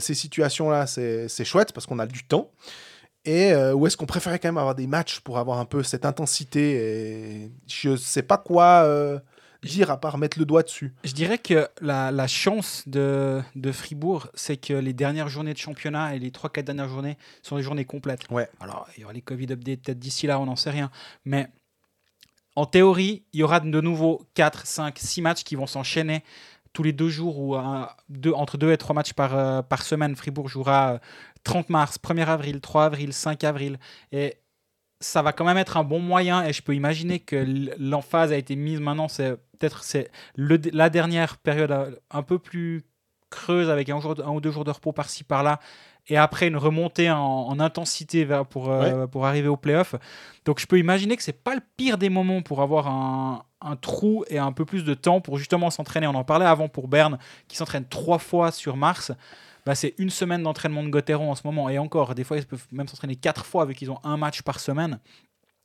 ces situations-là, c'est chouette parce qu'on a du temps. Et euh, où est-ce qu'on préférait quand même avoir des matchs pour avoir un peu cette intensité et Je sais pas quoi euh, dire à part mettre le doigt dessus. Je dirais que la, la chance de, de Fribourg, c'est que les dernières journées de championnat et les 3-4 dernières journées sont des journées complètes. Ouais. Alors, il y aura les Covid updates peut-être d'ici là, on n'en sait rien. Mais en théorie, il y aura de nouveau 4, 5, 6 matchs qui vont s'enchaîner tous les deux jours ou un- deux, entre 2 et 3 matchs par, euh, par semaine. Fribourg jouera 30 mars, 1er avril, 3 avril, 5 avril. Et ça va quand même être un bon moyen. Et je peux imaginer que l'emphase a été mise maintenant. C'est peut-être c'est la dernière période euh, un peu plus creuse avec un, jour, un ou deux jours de repos par-ci par-là. Et après une remontée en, en intensité vers- pour, euh, pour arriver au playoff. Donc je peux imaginer que c'est pas le pire des moments pour avoir un, un trou et un peu plus de temps pour justement s'entraîner. On en parlait avant pour Berne qui s'entraîne trois fois sur Mars bah, c'est une semaine d'entraînement de Gauthieron en ce moment. Et encore, des fois, ils peuvent même s'entraîner quatre fois vu qu'ils ont un match par semaine.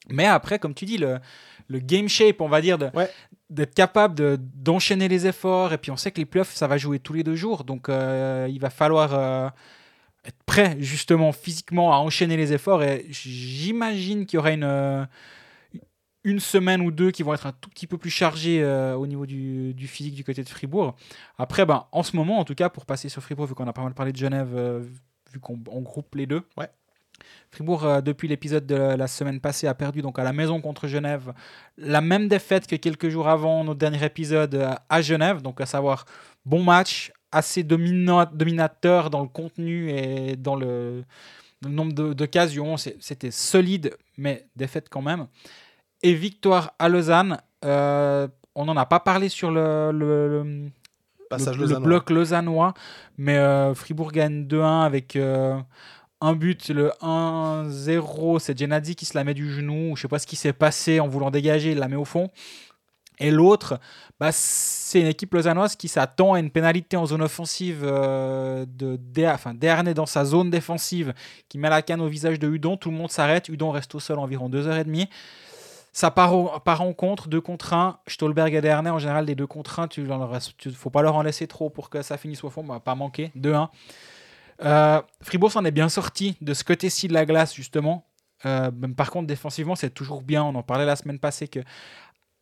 Mais après, comme tu dis, le, le game shape, on va dire, de- Ouais. d'être capable de- d'enchaîner les efforts. Et puis, on sait que les playoffs, ça va jouer tous les deux jours. Donc, euh, il va falloir euh, être prêt, justement, physiquement, à enchaîner les efforts. Et j'imagine qu'il y aura une, euh, une semaine ou deux qui vont être un tout petit peu plus chargées euh, au niveau du, du physique du côté de Fribourg. Après, ben, en ce moment, en tout cas, pour passer sur Fribourg, vu qu'on a pas mal parlé de Genève, euh, vu qu'on on groupe les deux. Ouais. Fribourg, euh, depuis l'épisode de la semaine passée, a perdu donc à la maison contre Genève la même défaite que quelques jours avant notre dernier épisode à Genève. Donc, à savoir, bon match, assez domina- dominateur dans le contenu et dans le, le nombre d'occasions. C'était solide, mais défaite quand même. Et victoire à Lausanne. Euh, on n'en a pas parlé sur le, le- le- Passage le, bloc lausannois, mais euh, Fribourg gagne 2-1 avec euh, un but, le 1-0, c'est Genadi qui se la met du genou, je sais pas ce qui s'est passé en voulant dégager, il la met au fond. Et l'autre, bah, c'est une équipe lausannoise qui s'attend à une pénalité en zone offensive euh, de enfin, Dernay dans sa zone défensive qui met la canne au visage de Udon. Tout le monde s'arrête. Udon reste au sol environ 2h30. Ça part, au- part en contre, 2 contre 1. Stolberg et Dernay, en général, les 2 contre 1, il ne faut pas leur en laisser trop pour que ça finisse au fond. On va pas manquer. 2-1. Euh, Fribourg s'en est bien sorti de ce côté-ci de la glace, justement. Euh, par contre, défensivement, c'est toujours bien. On en parlait la semaine passée que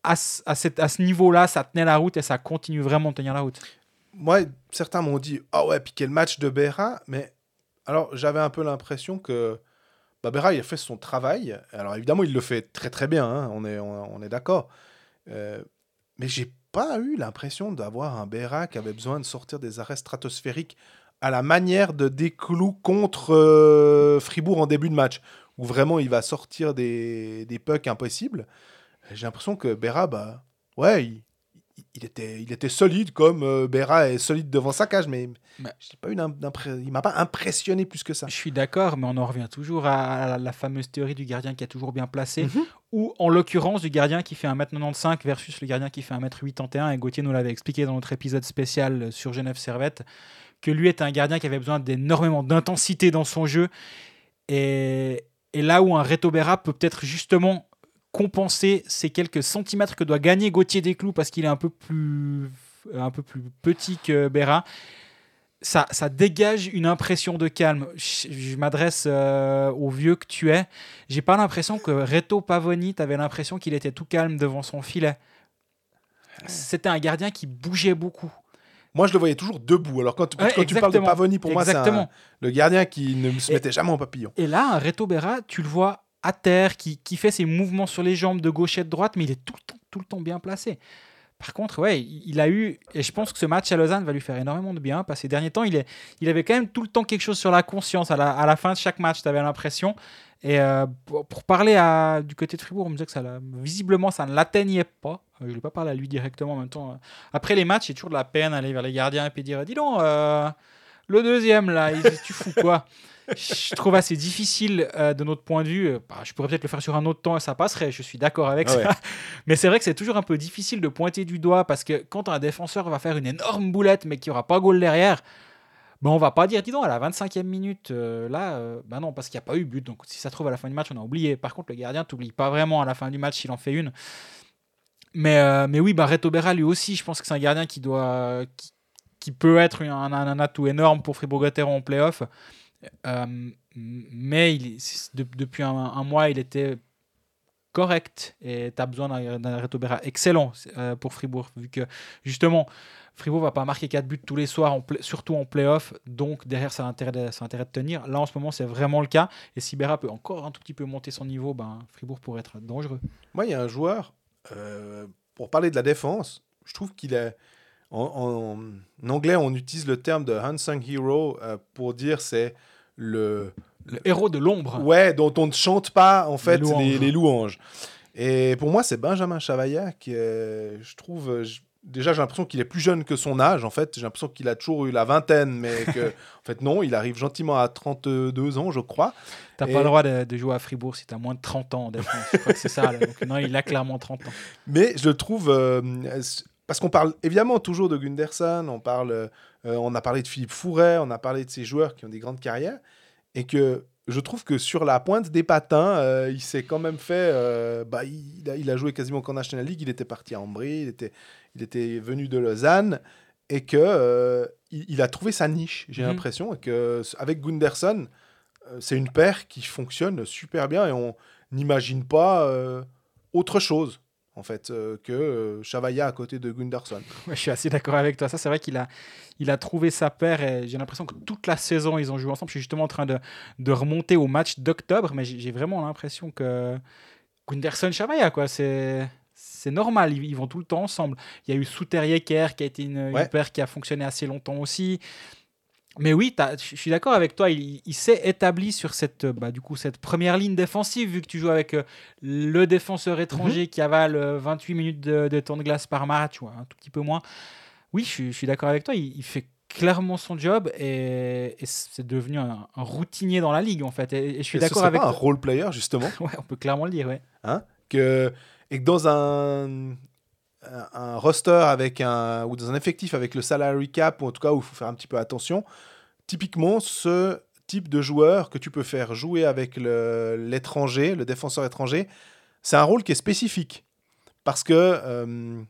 à, ce- à cette- à ce niveau-là, ça tenait la route et ça continue vraiment de tenir la route. Moi, certains m'ont dit Ah ouais, puis quel match de Berra. Mais alors, j'avais un peu l'impression que Berra, il a fait son travail. Alors, évidemment, il le fait très très bien, hein, on est, on est d'accord. Euh, mais j'ai pas eu l'impression d'avoir un Berra qui avait besoin de sortir des arrêts stratosphériques à la manière de Desclous contre euh, Fribourg en début de match, où vraiment il va sortir des, des pucks impossibles. J'ai l'impression que Berra, bah, ouais, il, il était, il était solide comme euh, Berra est solide devant sa cage, mais j'ai pas il m'a pas impressionné plus que ça. Je suis d'accord, mais on en revient toujours à la, fameuse théorie du gardien qui est toujours bien placé, Mhm. ou en l'occurrence du gardien qui fait 1m95 versus le gardien qui fait 1m81. Et Gauthier nous l'avait expliqué dans notre épisode spécial sur Genève Servette, que lui était un gardien qui avait besoin d'énormément d'intensité dans son jeu. Et, et là où un Reto Berra peut peut-être justement compenser ces quelques centimètres que doit gagner Gauthier Desclous parce qu'il est un peu plus, un peu plus petit que Berra, ça, ça dégage une impression de calme. Je, je m'adresse euh, au vieux que tu es. J'ai pas l'impression que Reto Pavoni, t'avais l'impression qu'il était tout calme devant son filet. C'était un gardien qui bougeait beaucoup. Moi, je le voyais toujours debout. Alors, quand, Ouais, quand tu parles de. Pavoni, pour moi, c'est le gardien qui ne se Et- mettait jamais en papillon. Et là, un Reto Berra, tu le vois à terre, qui, qui fait ses mouvements sur les jambes de gauche et de droite, mais il est tout le temps, tout le temps bien placé. Par contre, ouais, il a eu, et je pense que ce match à Lausanne va lui faire énormément de bien, parce que ces derniers temps, il, est, il avait quand même tout le temps quelque chose sur la conscience. À la, à la fin de chaque match, tu avais l'impression. Et euh, pour, parler du côté de Fribourg, on me disait que visiblement, ça ne l'atteignait pas. Je ne ai pas parlé à lui directement en même temps. euh. Après les matchs, j'ai toujours de la peine d'aller vers les gardiens et puis dire Dis donc, euh, le deuxième, là, il- tu fous quoi? Je trouve assez difficile euh, de notre point de vue. euh, bah, je pourrais peut-être le faire sur un autre temps et ça passerait, je suis d'accord avec Ah ça. ouais. Mais c'est vrai que c'est toujours un peu difficile de pointer du doigt parce que quand un défenseur va faire une énorme boulette mais qu'il n'y aura pas goal derrière, Ben, on va pas dire, dis donc, à la 25e minute, euh, là, euh, ben non, parce qu'il n'y a pas eu but. Donc, si ça se trouve, à la fin du match, on a oublié. Par contre, le gardien, t'oublies pas vraiment à la fin du match s'il en fait une. Mais, euh, mais oui, bah, Reto Berra, lui aussi, je pense que c'est un gardien qui, doit, qui, qui peut être un, un, un atout énorme pour Fribourg-Gotteron en playoff. Euh, mais depuis un, mois, il était correct et tu as besoin d'un d'un Reto Berra excellent euh, pour Fribourg, vu que justement, Fribourg va pas marquer 4 buts tous les soirs, surtout en playoff, donc derrière, ça a intérêt de, ça a intérêt de tenir. Là, en ce moment, c'est vraiment le cas. Et si Berra peut encore un tout petit peu monter son niveau, ben, Fribourg pourrait être dangereux. Moi, il y a un joueur, euh, pour parler de la défense, je trouve qu'il est. En, anglais, on utilise le terme de unsung hero euh, pour dire c'est le. Le héros de l'ombre. Ouais, dont on ne chante pas, en fait, les louanges. les louanges. Et pour moi, c'est Benjamin Chavaya qui, est- je trouve. euh, je- Déjà, j'ai l'impression qu'il est plus jeune que son âge, en fait. J'ai l'impression qu'il a toujours eu la vingtaine, mais que, en fait, non, il arrive gentiment à 32 ans, je crois. T'as Et- pas le droit de, de jouer à Fribourg si t'as moins de 30 ans. Je crois que c'est ça. là. Donc, non, il a clairement 30 ans. Mais je le trouve. euh, parce qu'on parle évidemment toujours de Gunderson, on, parle, euh, on a parlé de Philippe Fouret, on a parlé de ces joueurs qui ont des grandes carrières. Et que je trouve que sur la pointe des patins, euh, il s'est quand même fait. euh, bah, il, a, il a joué quasiment qu'en National League, il était parti à Ambry, il était, il était venu de Lausanne. Et que il, il a trouvé sa niche, j'ai Mhm. l'impression. Et que avec Gunderson, c'est une paire qui fonctionne super bien et on n'imagine pas autre chose en fait euh, que euh, Chavaya à côté de Gunderson. Ouais, je suis assez d'accord avec toi. Ça, c'est vrai qu'il a, il a trouvé sa paire et j'ai l'impression que toute la saison, ils ont joué ensemble. Je suis justement en train de, de remonter au match d'octobre, mais j'ai vraiment l'impression que Gunderson Chavaya, quoi, c'est. C'est normal, ils, ils vont tout le temps ensemble. Il y a eu Souter-Yecker qui a été une, paire qui a fonctionné assez longtemps aussi. Mais oui, je suis d'accord avec toi. Il, il s'est établi sur cette, euh, bah, du coup, cette première ligne défensive, vu que tu joues avec euh, le défenseur étranger qui avale euh, 28 minutes de, de temps de glace par match, ou un tout petit peu moins. Oui, je, suis- je suis d'accord avec toi. Il, il fait clairement son job et, et c'est devenu un, un routinier dans la ligue, en fait. Et, et je suis d'accord avec pas un role player justement Ouais, on peut clairement le dire, ouais. que et que dans un un- roster avec un ou dans un effectif avec le salary cap ou en tout cas où il faut faire un petit peu attention. Typiquement ce type de joueur que tu peux faire jouer avec l'étranger le défenseur étranger c'est un rôle qui est spécifique. Parce que euh,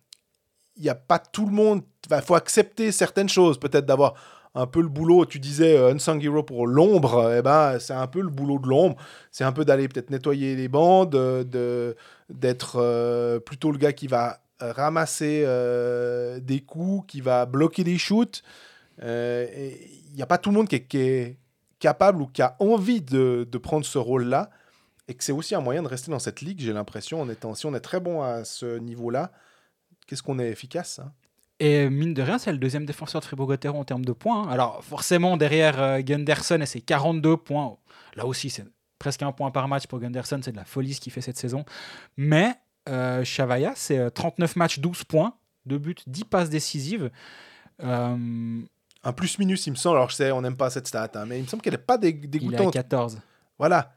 il n'y a pas tout le monde il faut accepter certaines choses. Peut-être d'avoir un peu le boulot, tu disais euh, Unsung Hero pour l'ombre, eh ben, c'est un peu le boulot de l'ombre. C'est un peu d'aller peut-être nettoyer les bandes, euh, d'être euh, plutôt le gars qui va euh, ramasser euh, des coups, qui va bloquer les shoots. Euh, Il n'y a pas tout le monde qui est, capable ou qui a envie de, prendre ce rôle-là. Et que c'est aussi un moyen de rester dans cette ligue, j'ai l'impression, en étant, si on est très bon à ce niveau-là, qu'est-ce qu'on est efficace hein? Et mine de rien, c'est le deuxième défenseur de Fribourg-Gotteron en termes de points. hein. Alors forcément, derrière euh, Gunderson et ses 42 points, là aussi, c'est presque un point par match pour Gunderson. C'est de la folie ce qu'il fait cette saison. Mais euh, Chavaya, c'est euh, 39 matchs, 12 points, 2 buts, 10 passes décisives. Euh, Un plus-minus, il me semble, alors je sais, on n'aime pas cette stat, hein, mais il me semble qu'elle n'est pas dé- il est à dégoûtante. 14. Voilà.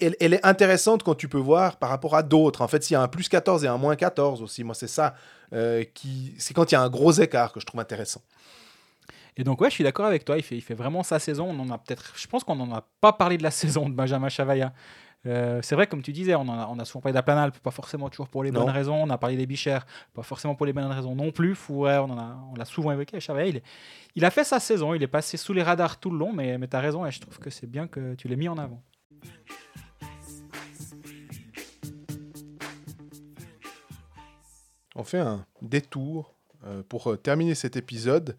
Elle, elle est intéressante quand tu peux voir par rapport à d'autres. En fait, s'il y a un plus 14 et un moins 14 aussi, moi, c'est ça euh, qui. C'est quand il y a un gros écart que je trouve intéressant. Et donc, ouais, je suis d'accord avec toi. Il fait, il fait vraiment sa saison. On en a peut-être. Je pense qu'on n'en a pas parlé de la saison de Benjamin Chavaya. Euh, c'est vrai, comme tu disais, on, en a, on a souvent parlé d'Aplanal, pas forcément toujours pour les Non. bonnes raisons. On a parlé des Bichères, pas forcément pour les bonnes raisons non plus. Fouret, on en a, on l'a souvent évoqué. Chavaya, il, il a fait sa saison. Il est passé sous les radars tout le long, mais, mais tu as raison. Et je trouve que c'est bien que tu l'aies mis en avant. On fait un détour euh, pour euh, terminer cet épisode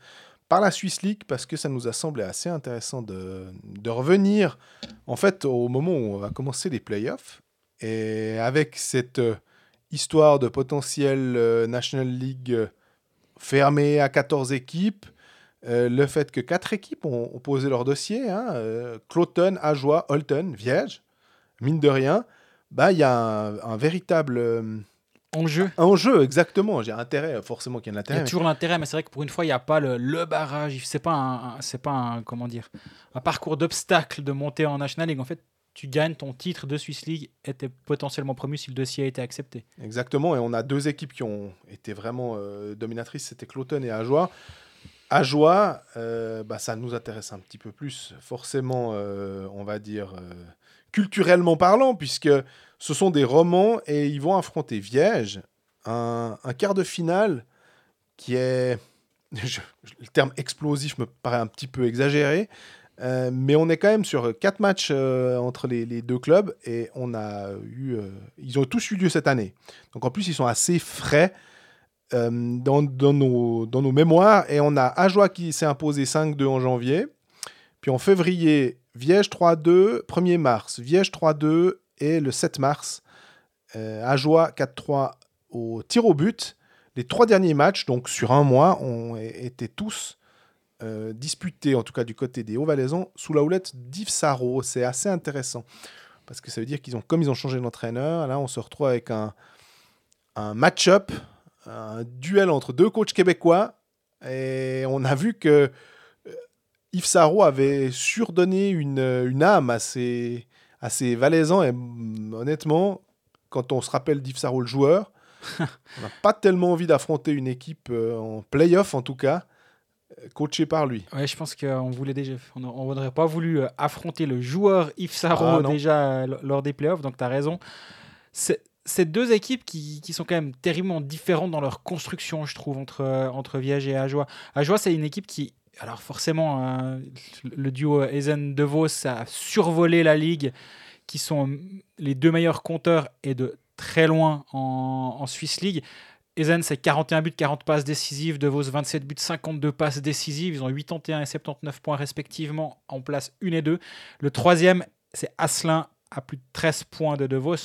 par la Swiss League parce que ça nous a semblé assez intéressant de, revenir en fait au moment où on va commencer les playoffs. Et avec cette euh, histoire de potentiel euh, National League euh, fermée à 14 équipes, le fait que quatre équipes ont, posé leur dossier, hein, Cloton, Ajoie, Holton, Vierge, mine de rien, bah, il y a un, véritable En jeu. enjeu, exactement. J'ai intérêt, forcément qu'il y a un Il y a toujours l'intérêt, mais c'est vrai que pour une fois, il n'y a pas le, le barrage. C'est pas un, c'est pas un, comment dire, un parcours d'obstacle de monter en National League. En fait, tu gagnes ton titre de Swiss League et t'es potentiellement promu si le dossier a été accepté. Exactement, et on a deux équipes qui ont été vraiment euh, dominatrices, c'était Cloton et Ajoie. Ajoie, euh, bah, ça nous intéresse un petit peu plus, forcément, euh, on va dire, culturellement parlant, puisque ce sont des romans et ils vont affronter Viège, un, quart de finale qui est. le terme explosif me paraît un petit peu exagéré, euh, mais on est quand même sur quatre matchs euh, entre les, deux clubs et on a eu. euh, ils ont tous eu lieu cette année. Donc en plus, ils sont assez frais dans, dans nos, dans nos mémoires. Et on a Ajoie qui s'est imposé 5-2 en janvier. Puis en février, Viège 3-2, 1er mars, Viège 3-2 et le 7 mars, euh, Ajoie 4-3 au tir au but. Les trois derniers matchs, donc sur un mois, ont été tous euh, disputés, en tout cas du côté des Hauts-Valaisans, sous la houlette d'Yves Sarro. C'est assez intéressant. Parce que ça veut dire qu'ils ont, comme ils ont changé d'entraîneur, là on se retrouve avec un, un match-up, un duel entre deux coachs québécois. Et on a vu que euh, Yves Sarro avait surdonné une, une âme à ses, à ses Valaisans. Et mm, honnêtement, quand on se rappelle d'Yves le joueur, on n'a pas tellement envie d'affronter une équipe euh, en playoff, en tout cas, euh, coachée par lui. Ouais, je pense qu'on voulait déjà, on n'aurait pas voulu euh, affronter le joueur Yves Ah, déjà lors des playoffs, donc tu as raison. C'est c'est deux équipes qui, qui sont quand même terriblement différentes dans leur construction, je trouve, entre, entre Viège et Ajoie. Ajoie, c'est une équipe qui, alors forcément, euh, le duo Ezen-De Vos a survolé la ligue, qui sont les deux meilleurs compteurs et de très loin en, Swiss League. Ezen, c'est 41 buts, 40 passes décisives. De Vos, 27 buts, 52 passes décisives. Ils ont 81 et 79 points respectivement en place 1 et 2. Le troisième, c'est Asselin à plus de 13 points de De Vos.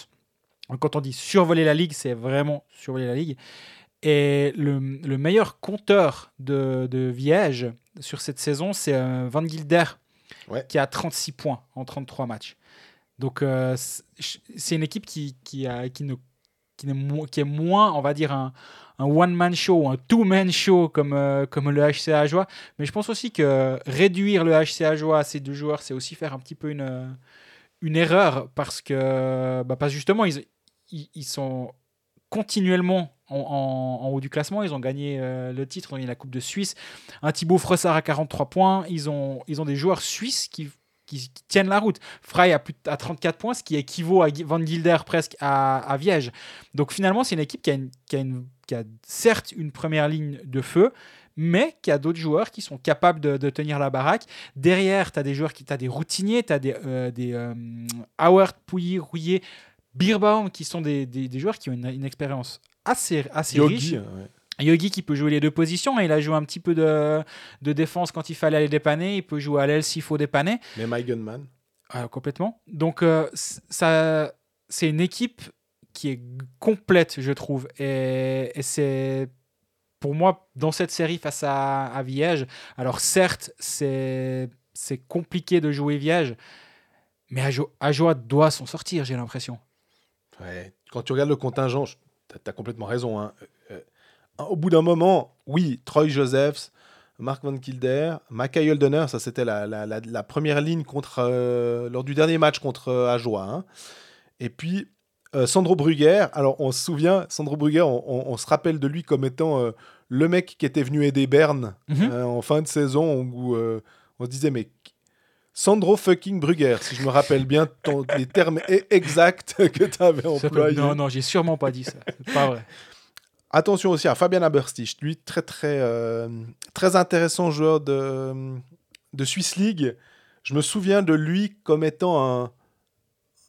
Donc, Quand on dit survoler la ligue, c'est vraiment survoler la ligue. Et le, le meilleur compteur de, de Viège sur cette saison, c'est euh, Van Gilder, Ouais. qui a 36 points en 33 matchs. Donc, euh, c'est une équipe qui, qui, a, qui, ne, qui, est moins, on va dire, un, un one-man show, un two-man show comme, euh, comme le HC Ajoie. Mais je pense aussi que réduire le HC Ajoie à ces deux joueurs, c'est aussi faire un petit peu une, une erreur parce que, bah, parce justement, ils, ils, ils sont continuellement en, haut du classement. Ils ont gagné euh, le titre, ils ont gagné la Coupe de Suisse. Un Thibaut Fressard à 43 points. Ils ont, ils ont des joueurs suisses qui, tiennent la route. Frey à, plus à 34 points, ce qui équivaut à Van Gilder presque à, à Viège. Donc finalement, c'est une équipe qui a, une- qui, a certes une première ligne de feu, mais qui a d'autres joueurs qui sont capables de, tenir la baraque. Derrière, tu as des joueurs qui, as des routiniers, tu as des, euh, des euh, Howard, Pouilly, Rouillet, Beerbaum, qui sont des, des- des joueurs qui ont une, une expérience assez, assez riche. Yogi, euh, ouais. Yogi qui peut jouer les deux positions, il a joué un petit peu de, de défense quand il fallait aller dépanner, il peut jouer à l'aile s'il faut dépanner. mais My Gunman. Euh, complètement. Donc, euh, ça, c'est une équipe qui est complète, je trouve. Et, et c'est, pour moi, dans cette série face à, à Viège, alors certes, c'est, compliqué de jouer Viège, mais Ajo- Ajoa doit s'en sortir, j'ai l'impression. Ouais. Quand tu regardes le contingent, tu as, complètement raison. hein. Euh, euh, au bout d'un moment, oui, Troy Josephs, Mark Van Kilder, Mackay Holdener, ça c'était la, la- la- la première ligne contre, euh, lors du dernier match contre euh, Ajoie. hein. Et puis euh, Sandro Brugger, alors on se souvient, Sandro Brugger, on, on- on se rappelle de lui comme étant le mec qui était venu aider Berne Mhm. en fin de saison où on se disait mais Sandro fucking Brugger, si je me rappelle bien ton- les termes e- exacts que tu avais employés. non, non, j'ai sûrement pas dit ça. Pas vrai. Attention aussi à Fabian Aberstich, lui très très euh, très intéressant joueur de de Swiss League. Je me souviens de lui comme étant un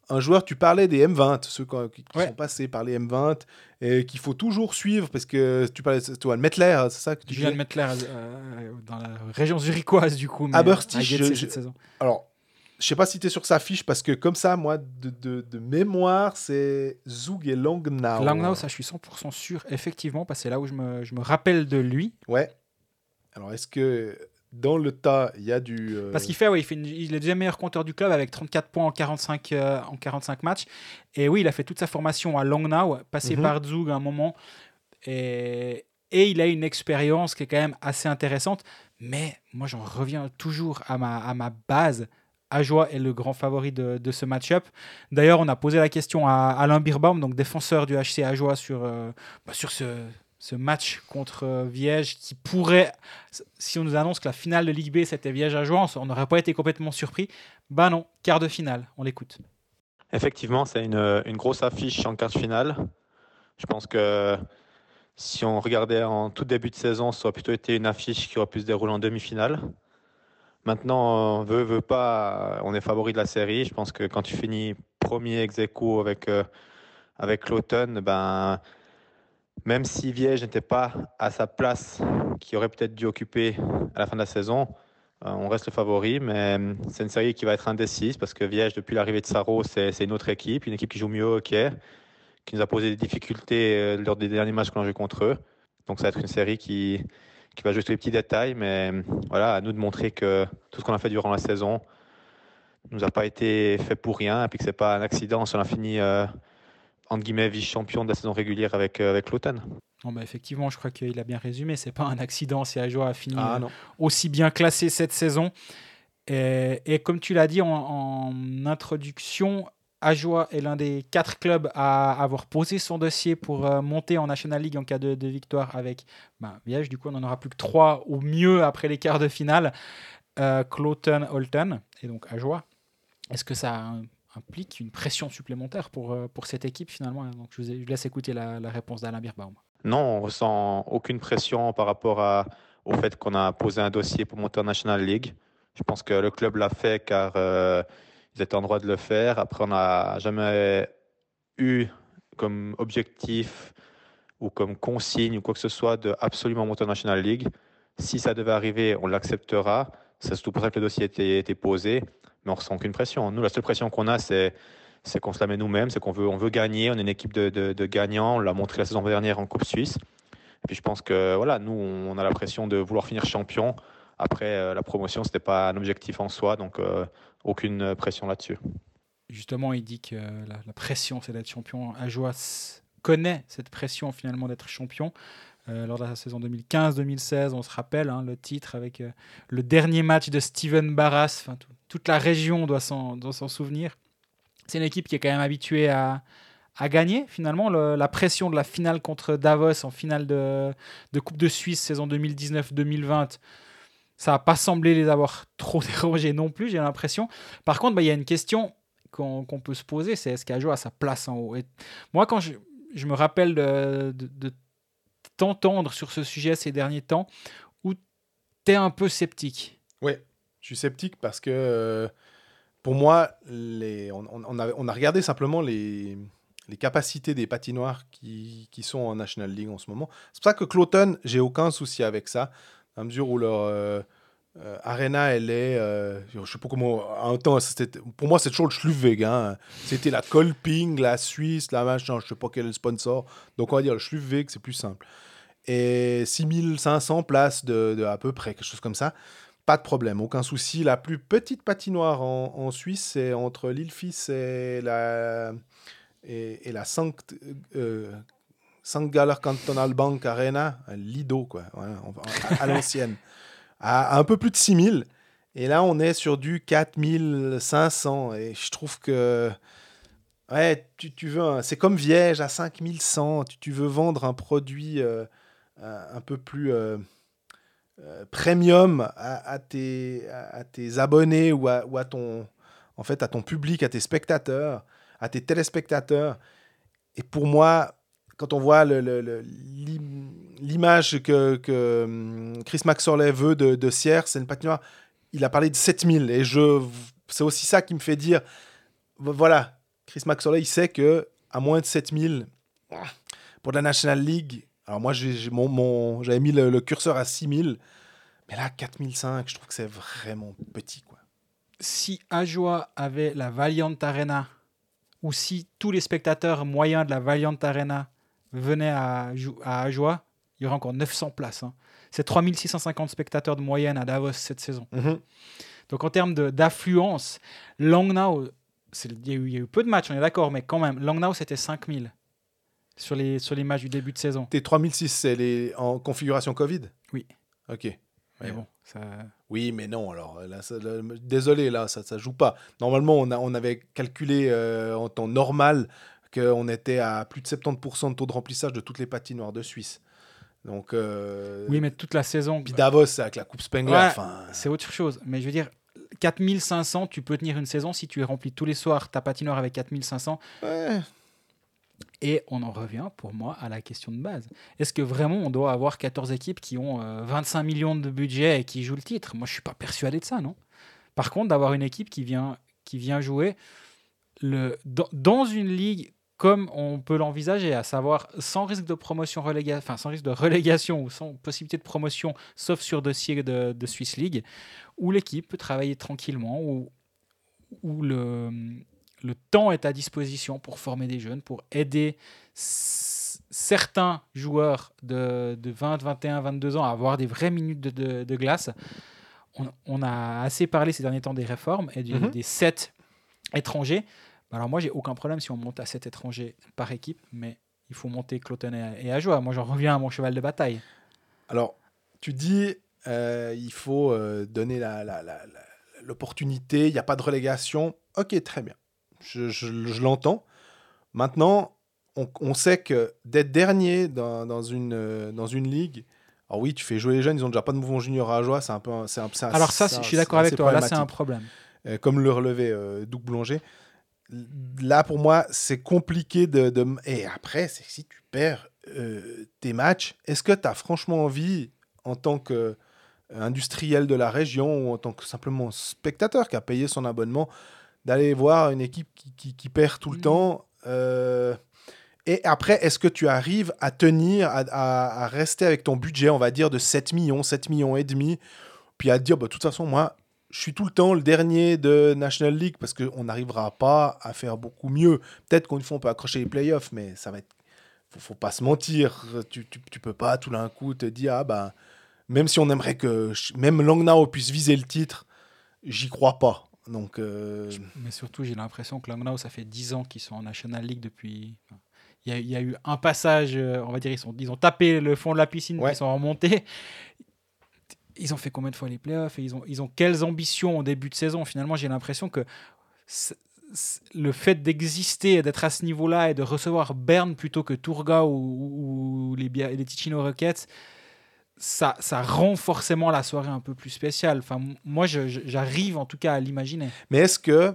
un joueur, tu parlais des M20, ceux qui qui Ouais. sont passés par les M20 et qu'il faut toujours suivre parce que tu parlais de toi, Mettler, c'est ça que tu mettre l'air euh, dans la région zurichoise, du coup. mais Aberstich, je- je- saison. Alors, je sais pas si tu es sur sa fiche parce que comme ça, moi, de, de- de mémoire, c'est Zug et Langnau. Langnau, ça, je suis 100% sûr, effectivement, parce que c'est là où je me, je me rappelle de lui. Ouais. Alors, est-ce que dans le tas, il y a du... euh, Parce qu'il fait, oui, il, fait une- il est le deuxième meilleur compteur du club avec 34 points en 45, euh, en 45 matchs. Et oui, il a fait toute sa formation à Langnau, passé Mhm. par Zug à un moment. Et, et il a une expérience qui est quand même assez intéressante. Mais moi, j'en reviens toujours à ma, à ma base. Ajoie est le grand favori de, de ce match-up. D'ailleurs, on a posé la question à Alain Birbaum, donc défenseur du HC Ajoie, sur, euh, bah, sur ce, ce match contre euh, Viège qui pourrait, si on nous annonce que la finale de Ligue B c'était Viège à Jouan, on n'aurait pas été complètement surpris. Bah non, quart de finale, on l'écoute. Effectivement, c'est une, une grosse affiche en quart de finale. Je pense que si on regardait en tout début de saison, ça aurait plutôt été une affiche qui aurait pu se dérouler en demi-finale. Maintenant, on veut, veut pas, on est favori de la série. Je pense que quand tu finis premier ex avec, euh, avec l'automne, ben, même si Viège n'était pas à sa place qu'il aurait peut-être dû occuper à la fin de la saison, euh, on reste le favori, mais euh, c'est une série qui va être indécise parce que Viège, depuis l'arrivée de Saro, c'est une autre équipe, une équipe qui joue mieux au hockey, qui nous a posé des difficultés euh, lors des derniers matchs qu'on a joué contre eux. Donc ça va être une série qui, qui va jouer tous les petits détails, mais voilà, à nous de montrer que tout ce qu'on a fait durant la saison nous a pas été fait pour rien, et puis que c'est pas un accident si on a fini entre guillemets vice-champion de la saison régulière avec, euh, avec l'automne. Bah, effectivement, je crois qu'il a bien résumé. C'est pas un accident si Ajoa a fini Ah euh, aussi bien classé cette saison. Et, et comme tu l'as dit en, en introduction, Ajoa est l'un des quatre clubs à avoir posé son dossier pour euh, monter en National League en cas de, de victoire avec bah, Liège. Du coup, on n'en aura plus que trois au mieux après les quarts de finale. Euh, Cloton, Holton et donc Ajoa. Est-ce que ça euh, implique une pression supplémentaire pour, euh, pour cette équipe finalement Donc, je, vous laisse écouter la, réponse d'Alain Birbaum. Non, on ressent aucune pression par rapport au fait qu'on a posé un dossier pour monter en National League. Je pense que le club l'a fait car euh, ils étaient en droit de le faire. Après, on n'a jamais eu comme objectif ou comme consigne ou quoi que ce soit de absolument monter en National League. Si ça devait arriver, on l'acceptera. C'est surtout pour ça que le dossier a été posé, mais on ressent aucune pression. Nous, la seule pression qu'on a, c'est qu'on se la met nous-mêmes, c'est qu'on veut, on veut gagner. On est une équipe de, gagnants. On l'a montré la saison dernière en Coupe Suisse. Et puis je pense que voilà, nous, on a la pression de vouloir finir champion. Après, euh, la promotion, c'était pas un objectif en soi, donc euh, aucune pression là-dessus. Justement, il dit que la, la pression, c'est d'être champion. Ajoa s- connaît cette pression finalement d'être champion. Euh, lors de la saison 2015-2016, on se rappelle hein, le titre avec euh, le dernier match de Steven Barras. Toute la région doit s'en souvenir. C'est une équipe qui est quand même habituée à, gagner finalement. Le- la pression de la finale contre Davos en finale de, Coupe de Suisse saison 2019-2020, ça n'a pas semblé les avoir trop dérangés non plus, j'ai l'impression. Par contre, bah, il y a une question qu'on peut se poser, c'est est-ce qu'Ajo a sa place en haut? Moi, quand je, me rappelle de t'entendre sur ce sujet ces derniers temps, où tu es un peu sceptique? Ouais, je suis sceptique parce que euh, pour moi, on, a, regardé simplement les, capacités des patinoires qui, sont en National League en ce moment. C'est pour ça que Cloton, j'ai aucun souci avec ça, à mesure où leur euh, euh, arena, elle est, euh, je sais pas comment, en temps, pour moi, c'est toujours le Schluvweg. Hein. C'était la Colping, la Suisse, la machin, je sais pas quel est le sponsor. Donc on va dire le Schluvweg, c'est plus simple. Et 6500 places de, de à peu près, quelque chose comme ça. Pas de problème, aucun souci. La plus petite patinoire en, en Suisse, c'est entre l'Ilfis et la, et, et la Sankt, euh, Sankt Galler Cantonal Bank Arena, Lido, quoi, voilà, à, à l'ancienne, à, à un peu plus de 6000. Et là, on est sur du 4500. Et je trouve que. Ouais, tu, tu veux. un- C'est comme Viège à 5100. Tu, tu veux vendre un produit euh, un un peu plus. euh, euh, premium à, tes, à, tes abonnés ou à, ton en fait à ton public, à tes spectateurs, à tes téléspectateurs. Et pour moi, quand on voit l'image que, que hum, Chris Maxorley veut de, de Sierre, c'est une patinoire, il a parlé de 7000. Et je, c'est aussi ça qui me fait dire, voilà, Chris Maxorley, il sait que à moins de 7000, pour la National League, alors moi, j'ai, mon, mon- j'avais mis le, le curseur à 6000, mais là, 4005, je trouve que c'est vraiment petit, quoi. Si Ajoa avait la Valiant Arena, ou si tous les spectateurs moyens de la Valiant Arena venaient à, Ajoa, il y aurait encore 900 places. hein. C'est 3650 spectateurs de moyenne à Davos cette saison. Donc en termes d'affluence, Langnau, c'est- il y, a eu- il y a eu peu de matchs, on est d'accord, mais quand même, Langnau c'était 5000 sur les, sur les matchs du début de saison. Tes 3006, c'est les, en configuration Covid? Oui. Ok. Mais Ouais. bon, ça... Oui, mais non, alors là, ça- là, désolé, là, ça ne joue pas. Normalement, on, a, on avait calculé euh, en temps normal qu'on était à plus de 70% de taux de remplissage de toutes les patinoires de Suisse. Donc, euh, Oui, mais toute la saison. puis Davos, c'est avec la Coupe Spengler. Ouais. C'est autre chose. Mais je veux dire, 4500, tu peux tenir une saison si tu es rempli tous les soirs ta patinoire avec 4500. ouais. Et on en revient, pour moi, à la question de base. Est-ce que vraiment on doit avoir 14 équipes qui ont euh, 25 millions de budget et qui jouent le titre? Moi, je suis pas persuadé de ça, non Par contre, d'avoir une équipe qui vient, qui vient jouer le, dans, une ligue comme on peut l'envisager, à savoir sans risque de promotion relégation, enfin sans risque de relégation ou sans possibilité de promotion, sauf sur dossier de, de Swiss League, où l'équipe peut travailler tranquillement, où le, le temps est à disposition pour former des jeunes, pour aider certains joueurs de, de 20, 21, 22 ans à avoir des vraies minutes de, de- de glace. On, on a assez parlé ces derniers temps des réformes et du- Mhm. des 7 étrangers. Alors moi, j'ai aucun problème si on monte à 7 étrangers par équipe, mais il faut monter Cloton et, et Ajoie. Moi, j'en reviens à mon cheval de bataille. Alors, tu dis, euh, il faut euh, donner la- la- la- la- l'opportunité, il n'y a pas de relégation. Ok, très bien. Je, je- je l'entends. Maintenant, on, on sait que d'être dernier dans, dans une, euh, dans une ligue, alors oui, tu fais jouer les jeunes, ils ont déjà pas de mouvement junior à joie, c'est un peu. un- c'est un- c'est un- Alors ça, je suis d'accord avec toi. Là, c'est un problème. Euh, comme le relevait euh, Doug Boulanger. Là, pour moi, c'est compliqué de, de- Et après, c'est que si tu perds euh, tes matchs, est-ce que tu as franchement envie, en tant qu'industriel de la région ou en tant que simplement spectateur qui a payé son abonnement, d'aller voir une équipe qui, qui- qui perd tout le Mm. temps euh, Et après, est-ce que tu arrives à tenir, à, à- à rester avec ton budget, on va dire, de 7 millions, 7 millions et demi, puis à te dire, bah, de toute façon, moi, je suis tout le temps le dernier de National League parce qu'on n'arrivera pas à faire beaucoup mieux. Peut-être qu'une fois, on peut accrocher les playoffs, mais ça va être. Faut, faut pas se mentir. Tu, tu, tu peux pas tout d'un coup te dire, ah bah, même si on aimerait que même Langnau puisse viser le titre, j'y crois pas. Donc, euh, Mais surtout, j'ai l'impression que Langnau, ça fait 10 ans qu'ils sont en National League depuis. Il y, a, il y a eu un passage, euh, on va dire, ils, sont, ils ont tapé le fond de la piscine, Ouais. ils sont remontés. Ils ont fait combien de fois les playoffs et ils ont, ils ont quelles ambitions au début de saison? Finalement, j'ai l'impression que le fait d'exister et d'être à ce niveau-là et de recevoir Berne plutôt que Tourga ou, ou- ou les, les Ticino Rockets, ça, ça rend forcément la soirée un peu plus spéciale. Enfin, moi, j'arrive en tout cas à l'imaginer. Mais est-ce que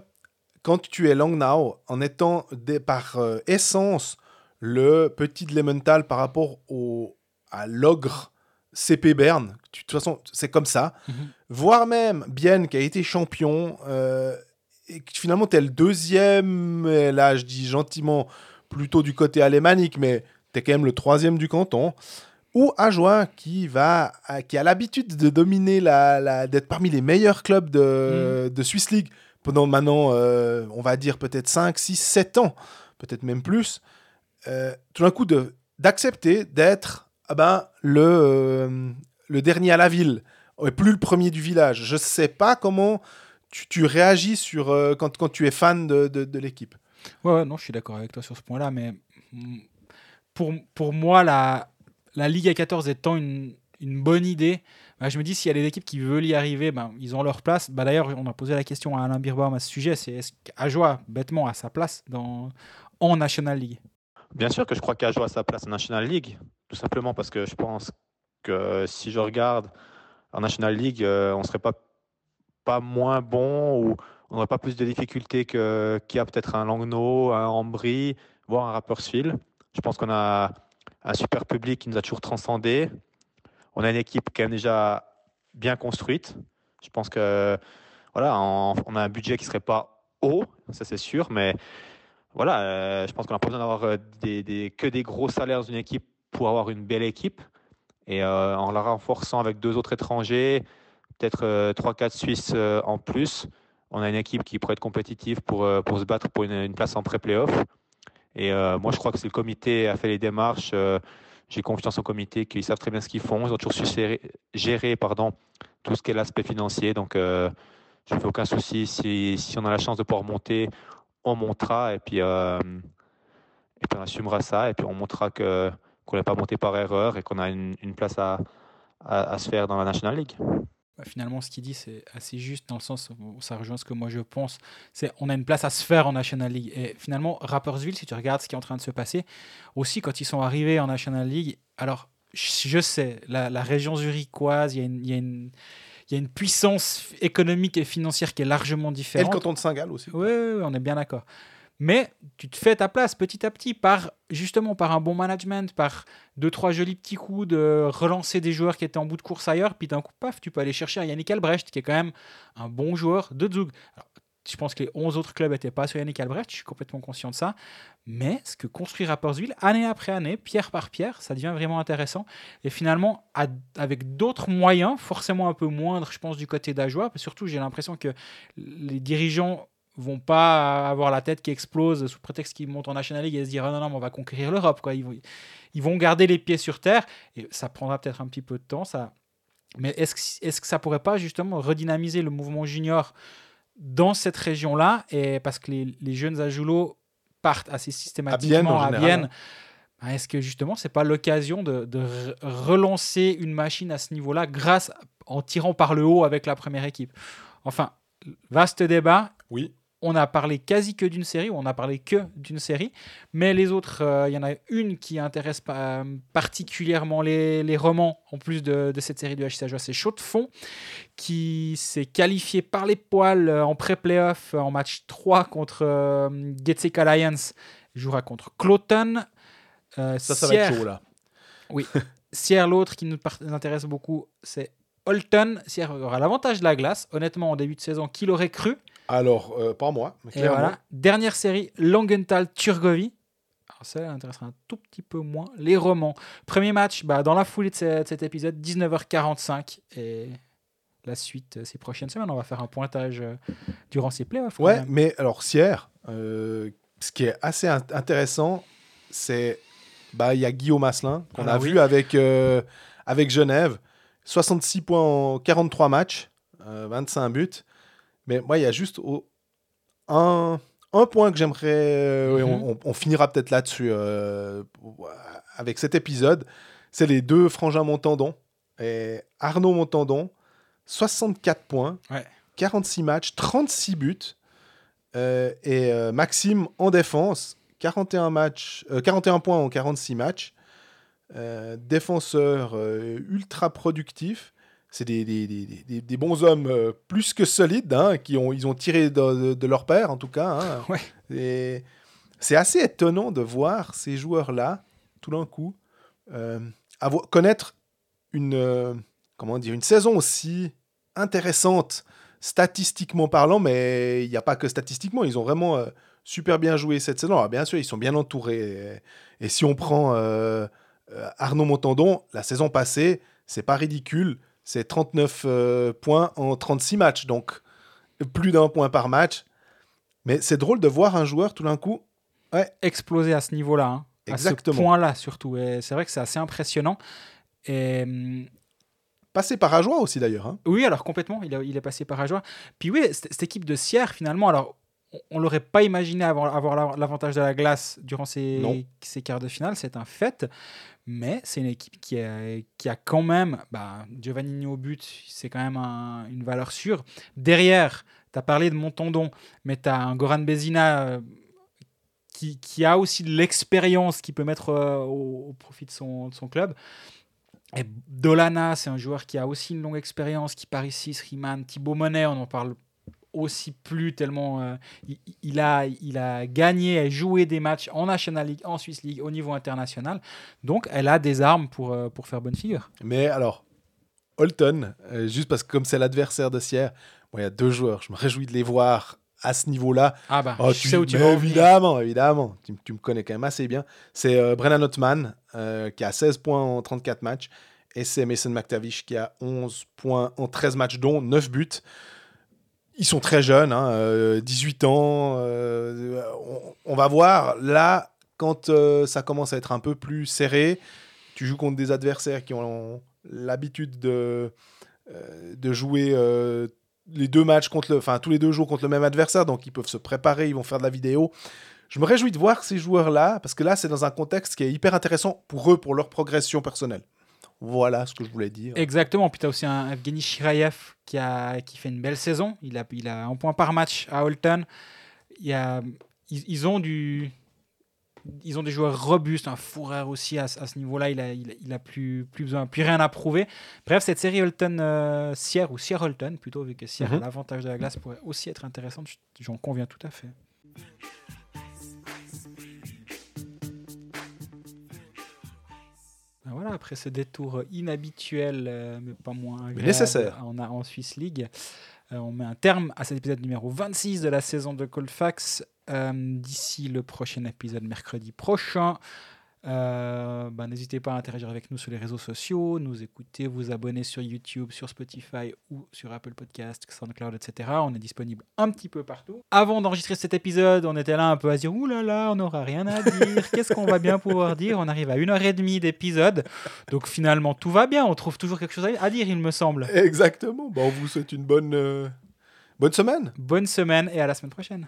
quand tu es Langnau, en étant des- par euh, essence le petit de Lemental par rapport au, à l'ogre CP Berne, tu- de toute façon, c'est comme ça, Mhm. voire même Bien qui a été champion, euh, et que finalement tu es le deuxième, et là je dis gentiment plutôt du côté alémanique, mais tu es quand même le troisième du canton. Ou Ajoie qui va à- qui a l'habitude de dominer la, la- d'être parmi les meilleurs clubs de, de Swiss League pendant maintenant, euh, on va dire peut-être 5, 6, 7 ans, peut-être même plus, euh, tout d'un coup de, d'accepter d'être ah ben, le, euh, le dernier à la ville, et plus le premier du village. Je ne sais pas comment tu, tu réagis sur, euh, quand, quand tu es fan de, de, de l'équipe. Ouais, ouais, non, je suis d'accord avec toi sur ce point-là, mais mm, pour, pour moi, la, la Ligue à 14 étant une, bonne idée, bah, je me dis s'il y a des équipes qui veulent y arriver, ben, ils ont leur place. Bah, D'ailleurs, on a posé la question à Alain Birbaum à ce sujet, c'est est-ce qu'Ajoie, bêtement, a sa place en National League? Bien sûr que je crois qu'Ajo a sa place en National League, tout simplement parce que je pense que si je regarde en National League, euh, on ne serait pas, moins bon ou on n'aurait pas plus de difficultés qu'il y a peut-être un Langnau, un Ambry, voire un Rapperswil. Je pense qu'on a un super public qui nous a toujours transcendé. On a une équipe qui est déjà bien construite. Je pense que voilà, on, a un budget qui serait pas haut, ça c'est sûr, mais voilà, euh, je pense qu'on n'a pas besoin d'avoir euh, que des gros salaires dans une équipe pour avoir une belle équipe. Et euh, en la renforçant avec deux autres étrangers, peut-être 3-4 Suisses euh, en plus, on a une équipe qui pourrait être compétitive pour, pour se battre pour une place en pré-playoff. Et euh, moi, je crois que si le comité a fait les démarches, euh, j'ai confiance au comité qu'ils savent très bien ce qu'ils font. Ils ont toujours su gérer, pardon, tout ce qui est l'aspect financier. Donc, euh, je ne fais aucun souci. Si, on a la chance de pouvoir monter, on montera et puis, on assumera ça et puis on montrera que qu'on n'est pas monté par erreur et qu'on a une, place à, à se faire dans la National League. Bah, Finalement, ce qu'il dit, c'est assez juste dans le sens où ça rejoint ce que moi je pense. C'est on a une place à se faire en National League. Et finalement, Rapperswil, si tu regardes ce qui est en train de se passer, aussi quand ils sont arrivés en National League, alors je sais, la, la région zurichoise, il y, a une- il y a une- il y a une puissance économique et financière qui est largement Et le différente. canton de Saint-Gall aussi. Oui, on est bien d'accord. Mais tu te fais ta place petit à petit par justement par un bon management, par deux trois jolis petits coups de relancer des joueurs qui étaient en bout de course ailleurs, puis d'un coup paf, tu peux aller chercher un Yannick Albrecht qui est quand même un bon joueur de Zug. Je pense que les 11 autres clubs n'étaient pas sur Yannick Albrecht, je suis complètement conscient de ça. Mais ce que construit Rapperswil, année après année, pierre par pierre, ça devient vraiment intéressant. Et finalement, avec d'autres moyens, forcément un peu moindres, je pense, du côté d'Ajoie, surtout, j'ai l'impression que les dirigeants vont pas avoir la tête qui explose sous prétexte qu'ils montent en National League et se dire ah non non mais on va conquérir l'Europe quoi. Ils vont, ils vont garder les pieds sur terre et ça prendra peut-être un petit peu de temps ça. Mais est-ce que, est-ce que ça pourrait pas justement redynamiser le mouvement junior dans cette région là et parce que les, les jeunes à Joulot partent assez systématiquement en à Vienne. Bah, est-ce que justement c'est pas l'occasion de, de re- relancer une machine à ce niveau-là grâce en tirant par le haut avec la première équipe? Enfin vaste débat. Oui. On a parlé quasi que d'une série, ou on a parlé que d'une série, mais les autres, euh, il y en a une qui intéresse pas, euh, particulièrement les, les romans, en plus de, de cette série du HC Ajoie, c'est Chaud de Fond, qui s'est qualifié par les poils euh, en pré-playoff euh, en match 3 contre euh, Alliance, Il jouera contre Cloton. Euh, Ça, ça va être Sierre- chaud là. Sierre, l'autre qui nous intéresse beaucoup, c'est Holton. Sierre aura l'avantage de la glace. Honnêtement, en début de saison, qui l'aurait cru Alors, euh, pas moi, mais Et clairement. voilà. Dernière série, Langenthal Turgovie. Alors ça intéressera un tout petit peu moins. Les romans. Premier match, bah, dans la foulée de, ce- de cet épisode, 19h45. Et la suite euh, ces prochaines semaines. On va faire un pointage euh, durant ces playoffs. Ouais, même. mais alors Sierre, euh, ce qui est assez int- intéressant, c'est bah il y a Guillaume Asselin qu'on Ah a oui. vu avec avec Genève, 66 points en 43 matchs, euh, 25 buts. Mais moi, il y a juste au- un un point que j'aimerais, euh, Mhm. on, on- on finira peut-être là-dessus euh, avec cet épisode, c'est les deux frangins Montandon et Arnaud Montandon, 64 points, Ouais. 46 matchs, 36 buts. Euh, et euh, Maxime en défense, 41, matchs, euh, 41 points en 46 matchs. Défenseur ultra productif. C'est des, des, des- des- bons hommes euh, plus que solides, hein, qui ont, ils ont tiré de, de- de leur père, en tout cas. hein. Ouais. Et c'est assez étonnant de voir ces joueurs-là, tout d'un coup, euh, avoir- connaître une, euh, comment dire, une saison aussi intéressante, statistiquement parlant, mais il n'y a pas que statistiquement, ils ont vraiment euh, super bien joué cette saison. Alors, bien sûr, ils sont bien entourés. Et, et si on prend Arnaud Montandon, la saison passée, c'est pas ridicule, c'est 39 euh, points en 36 matchs, donc plus d'un point par match. Mais c'est drôle de voir un joueur tout d'un coup Exploser à ce niveau-là. hein. À ce Exactement. point-là, surtout. Et c'est vrai que c'est assez impressionnant. Et. hum, passer par Ajoie aussi d'ailleurs. hein. Oui, alors complètement, il, a- il est passé par Ajoie. Puis oui, cette, équipe de Sierre, finalement, alors on- l'aurait pas imaginé avoir, avoir la- l'avantage de la glace durant ces quarts de finale, c'est un fait. Mais c'est une équipe qui a, qui a quand même, bah, Giovannini au but, c'est quand même un- une valeur sûre. Derrière, tu as parlé de Montandon, mais tu as un Goran Bezina euh, qui, qui a aussi de l'expérience qui peut mettre euh, au, profit de son, club. Et Dolana, c'est un joueur qui a aussi une longue expérience, qui part ici, Sriman, Thibaut Monet, on en parle aussi plus tellement euh, il, il a, il a gagné et joué des matchs en National League, en Swiss League, au niveau international. Donc elle a des armes pour, euh, pour faire bonne figure. Mais alors, Holton, euh, juste parce que comme c'est l'adversaire de Sierre, moi, il y a deux joueurs, je me réjouis de les voir à ce niveau-là. Ah bah, Oh, je tu- sais où tu vas. Évidemment, évidemment. Tu, tu me connais quand même assez bien. C'est Brennan Ottman qui a 16 points en 34 matchs. Et c'est Mason McTavish qui a 11 points en 13 matchs, dont 9 buts. Ils sont très jeunes, hein, euh, 18 ans. euh, on, va voir là, quand euh, ça commence à être un peu plus serré, tu joues contre des adversaires qui ont l'habitude de, de jouer les deux matchs contre le, enfin tous les deux jours contre le même adversaire, donc ils peuvent se préparer, ils vont faire de la vidéo. Je me réjouis de voir ces joueurs-là parce que là, c'est dans un contexte qui est hyper intéressant pour eux, pour leur progression personnelle. Voilà ce que je voulais dire. Exactement. Puis tu as aussi un Evgeny Shirayev qui, a, qui fait une belle saison. Il a, il a un point par match à Holton. Il y a, ils, ils ont du. ils ont des joueurs robustes, un Fourer aussi à, ce- à ce niveau-là, il a, il, a- il a plus, plus besoin, plus rien à prouver. Bref, cette série Holton euh, ou Sierre Holton plutôt, vu que Sierre Mhm. a l'avantage de la glace, pourrait aussi être intéressante. Je- J'en conviens tout à fait. Voilà, après ce détour inhabituel, euh, mais pas moins agréable nécessaire. En, en Swiss League, euh, on met un terme à cet épisode numéro 26 de la saison de Colfax. Euh, D'ici le prochain épisode mercredi prochain, euh, ben, n'hésitez pas à interagir avec nous sur les réseaux sociaux, nous écouter, vous abonner sur YouTube, sur Spotify ou sur Apple Podcast, SoundCloud, etc. On est disponible un petit peu partout. Avant d'enregistrer cet épisode, on était là un peu à se dire Ouh là là, on n'aura rien à dire. Qu'est-ce qu'on va bien pouvoir dire? On arrive à une heure et demie d'épisode. Donc finalement, tout va bien. On trouve toujours quelque chose à à dire, il me semble. Exactement. Bon, on vous souhaite une bonne, euh, bonne semaine. Bonne semaine et à la semaine prochaine.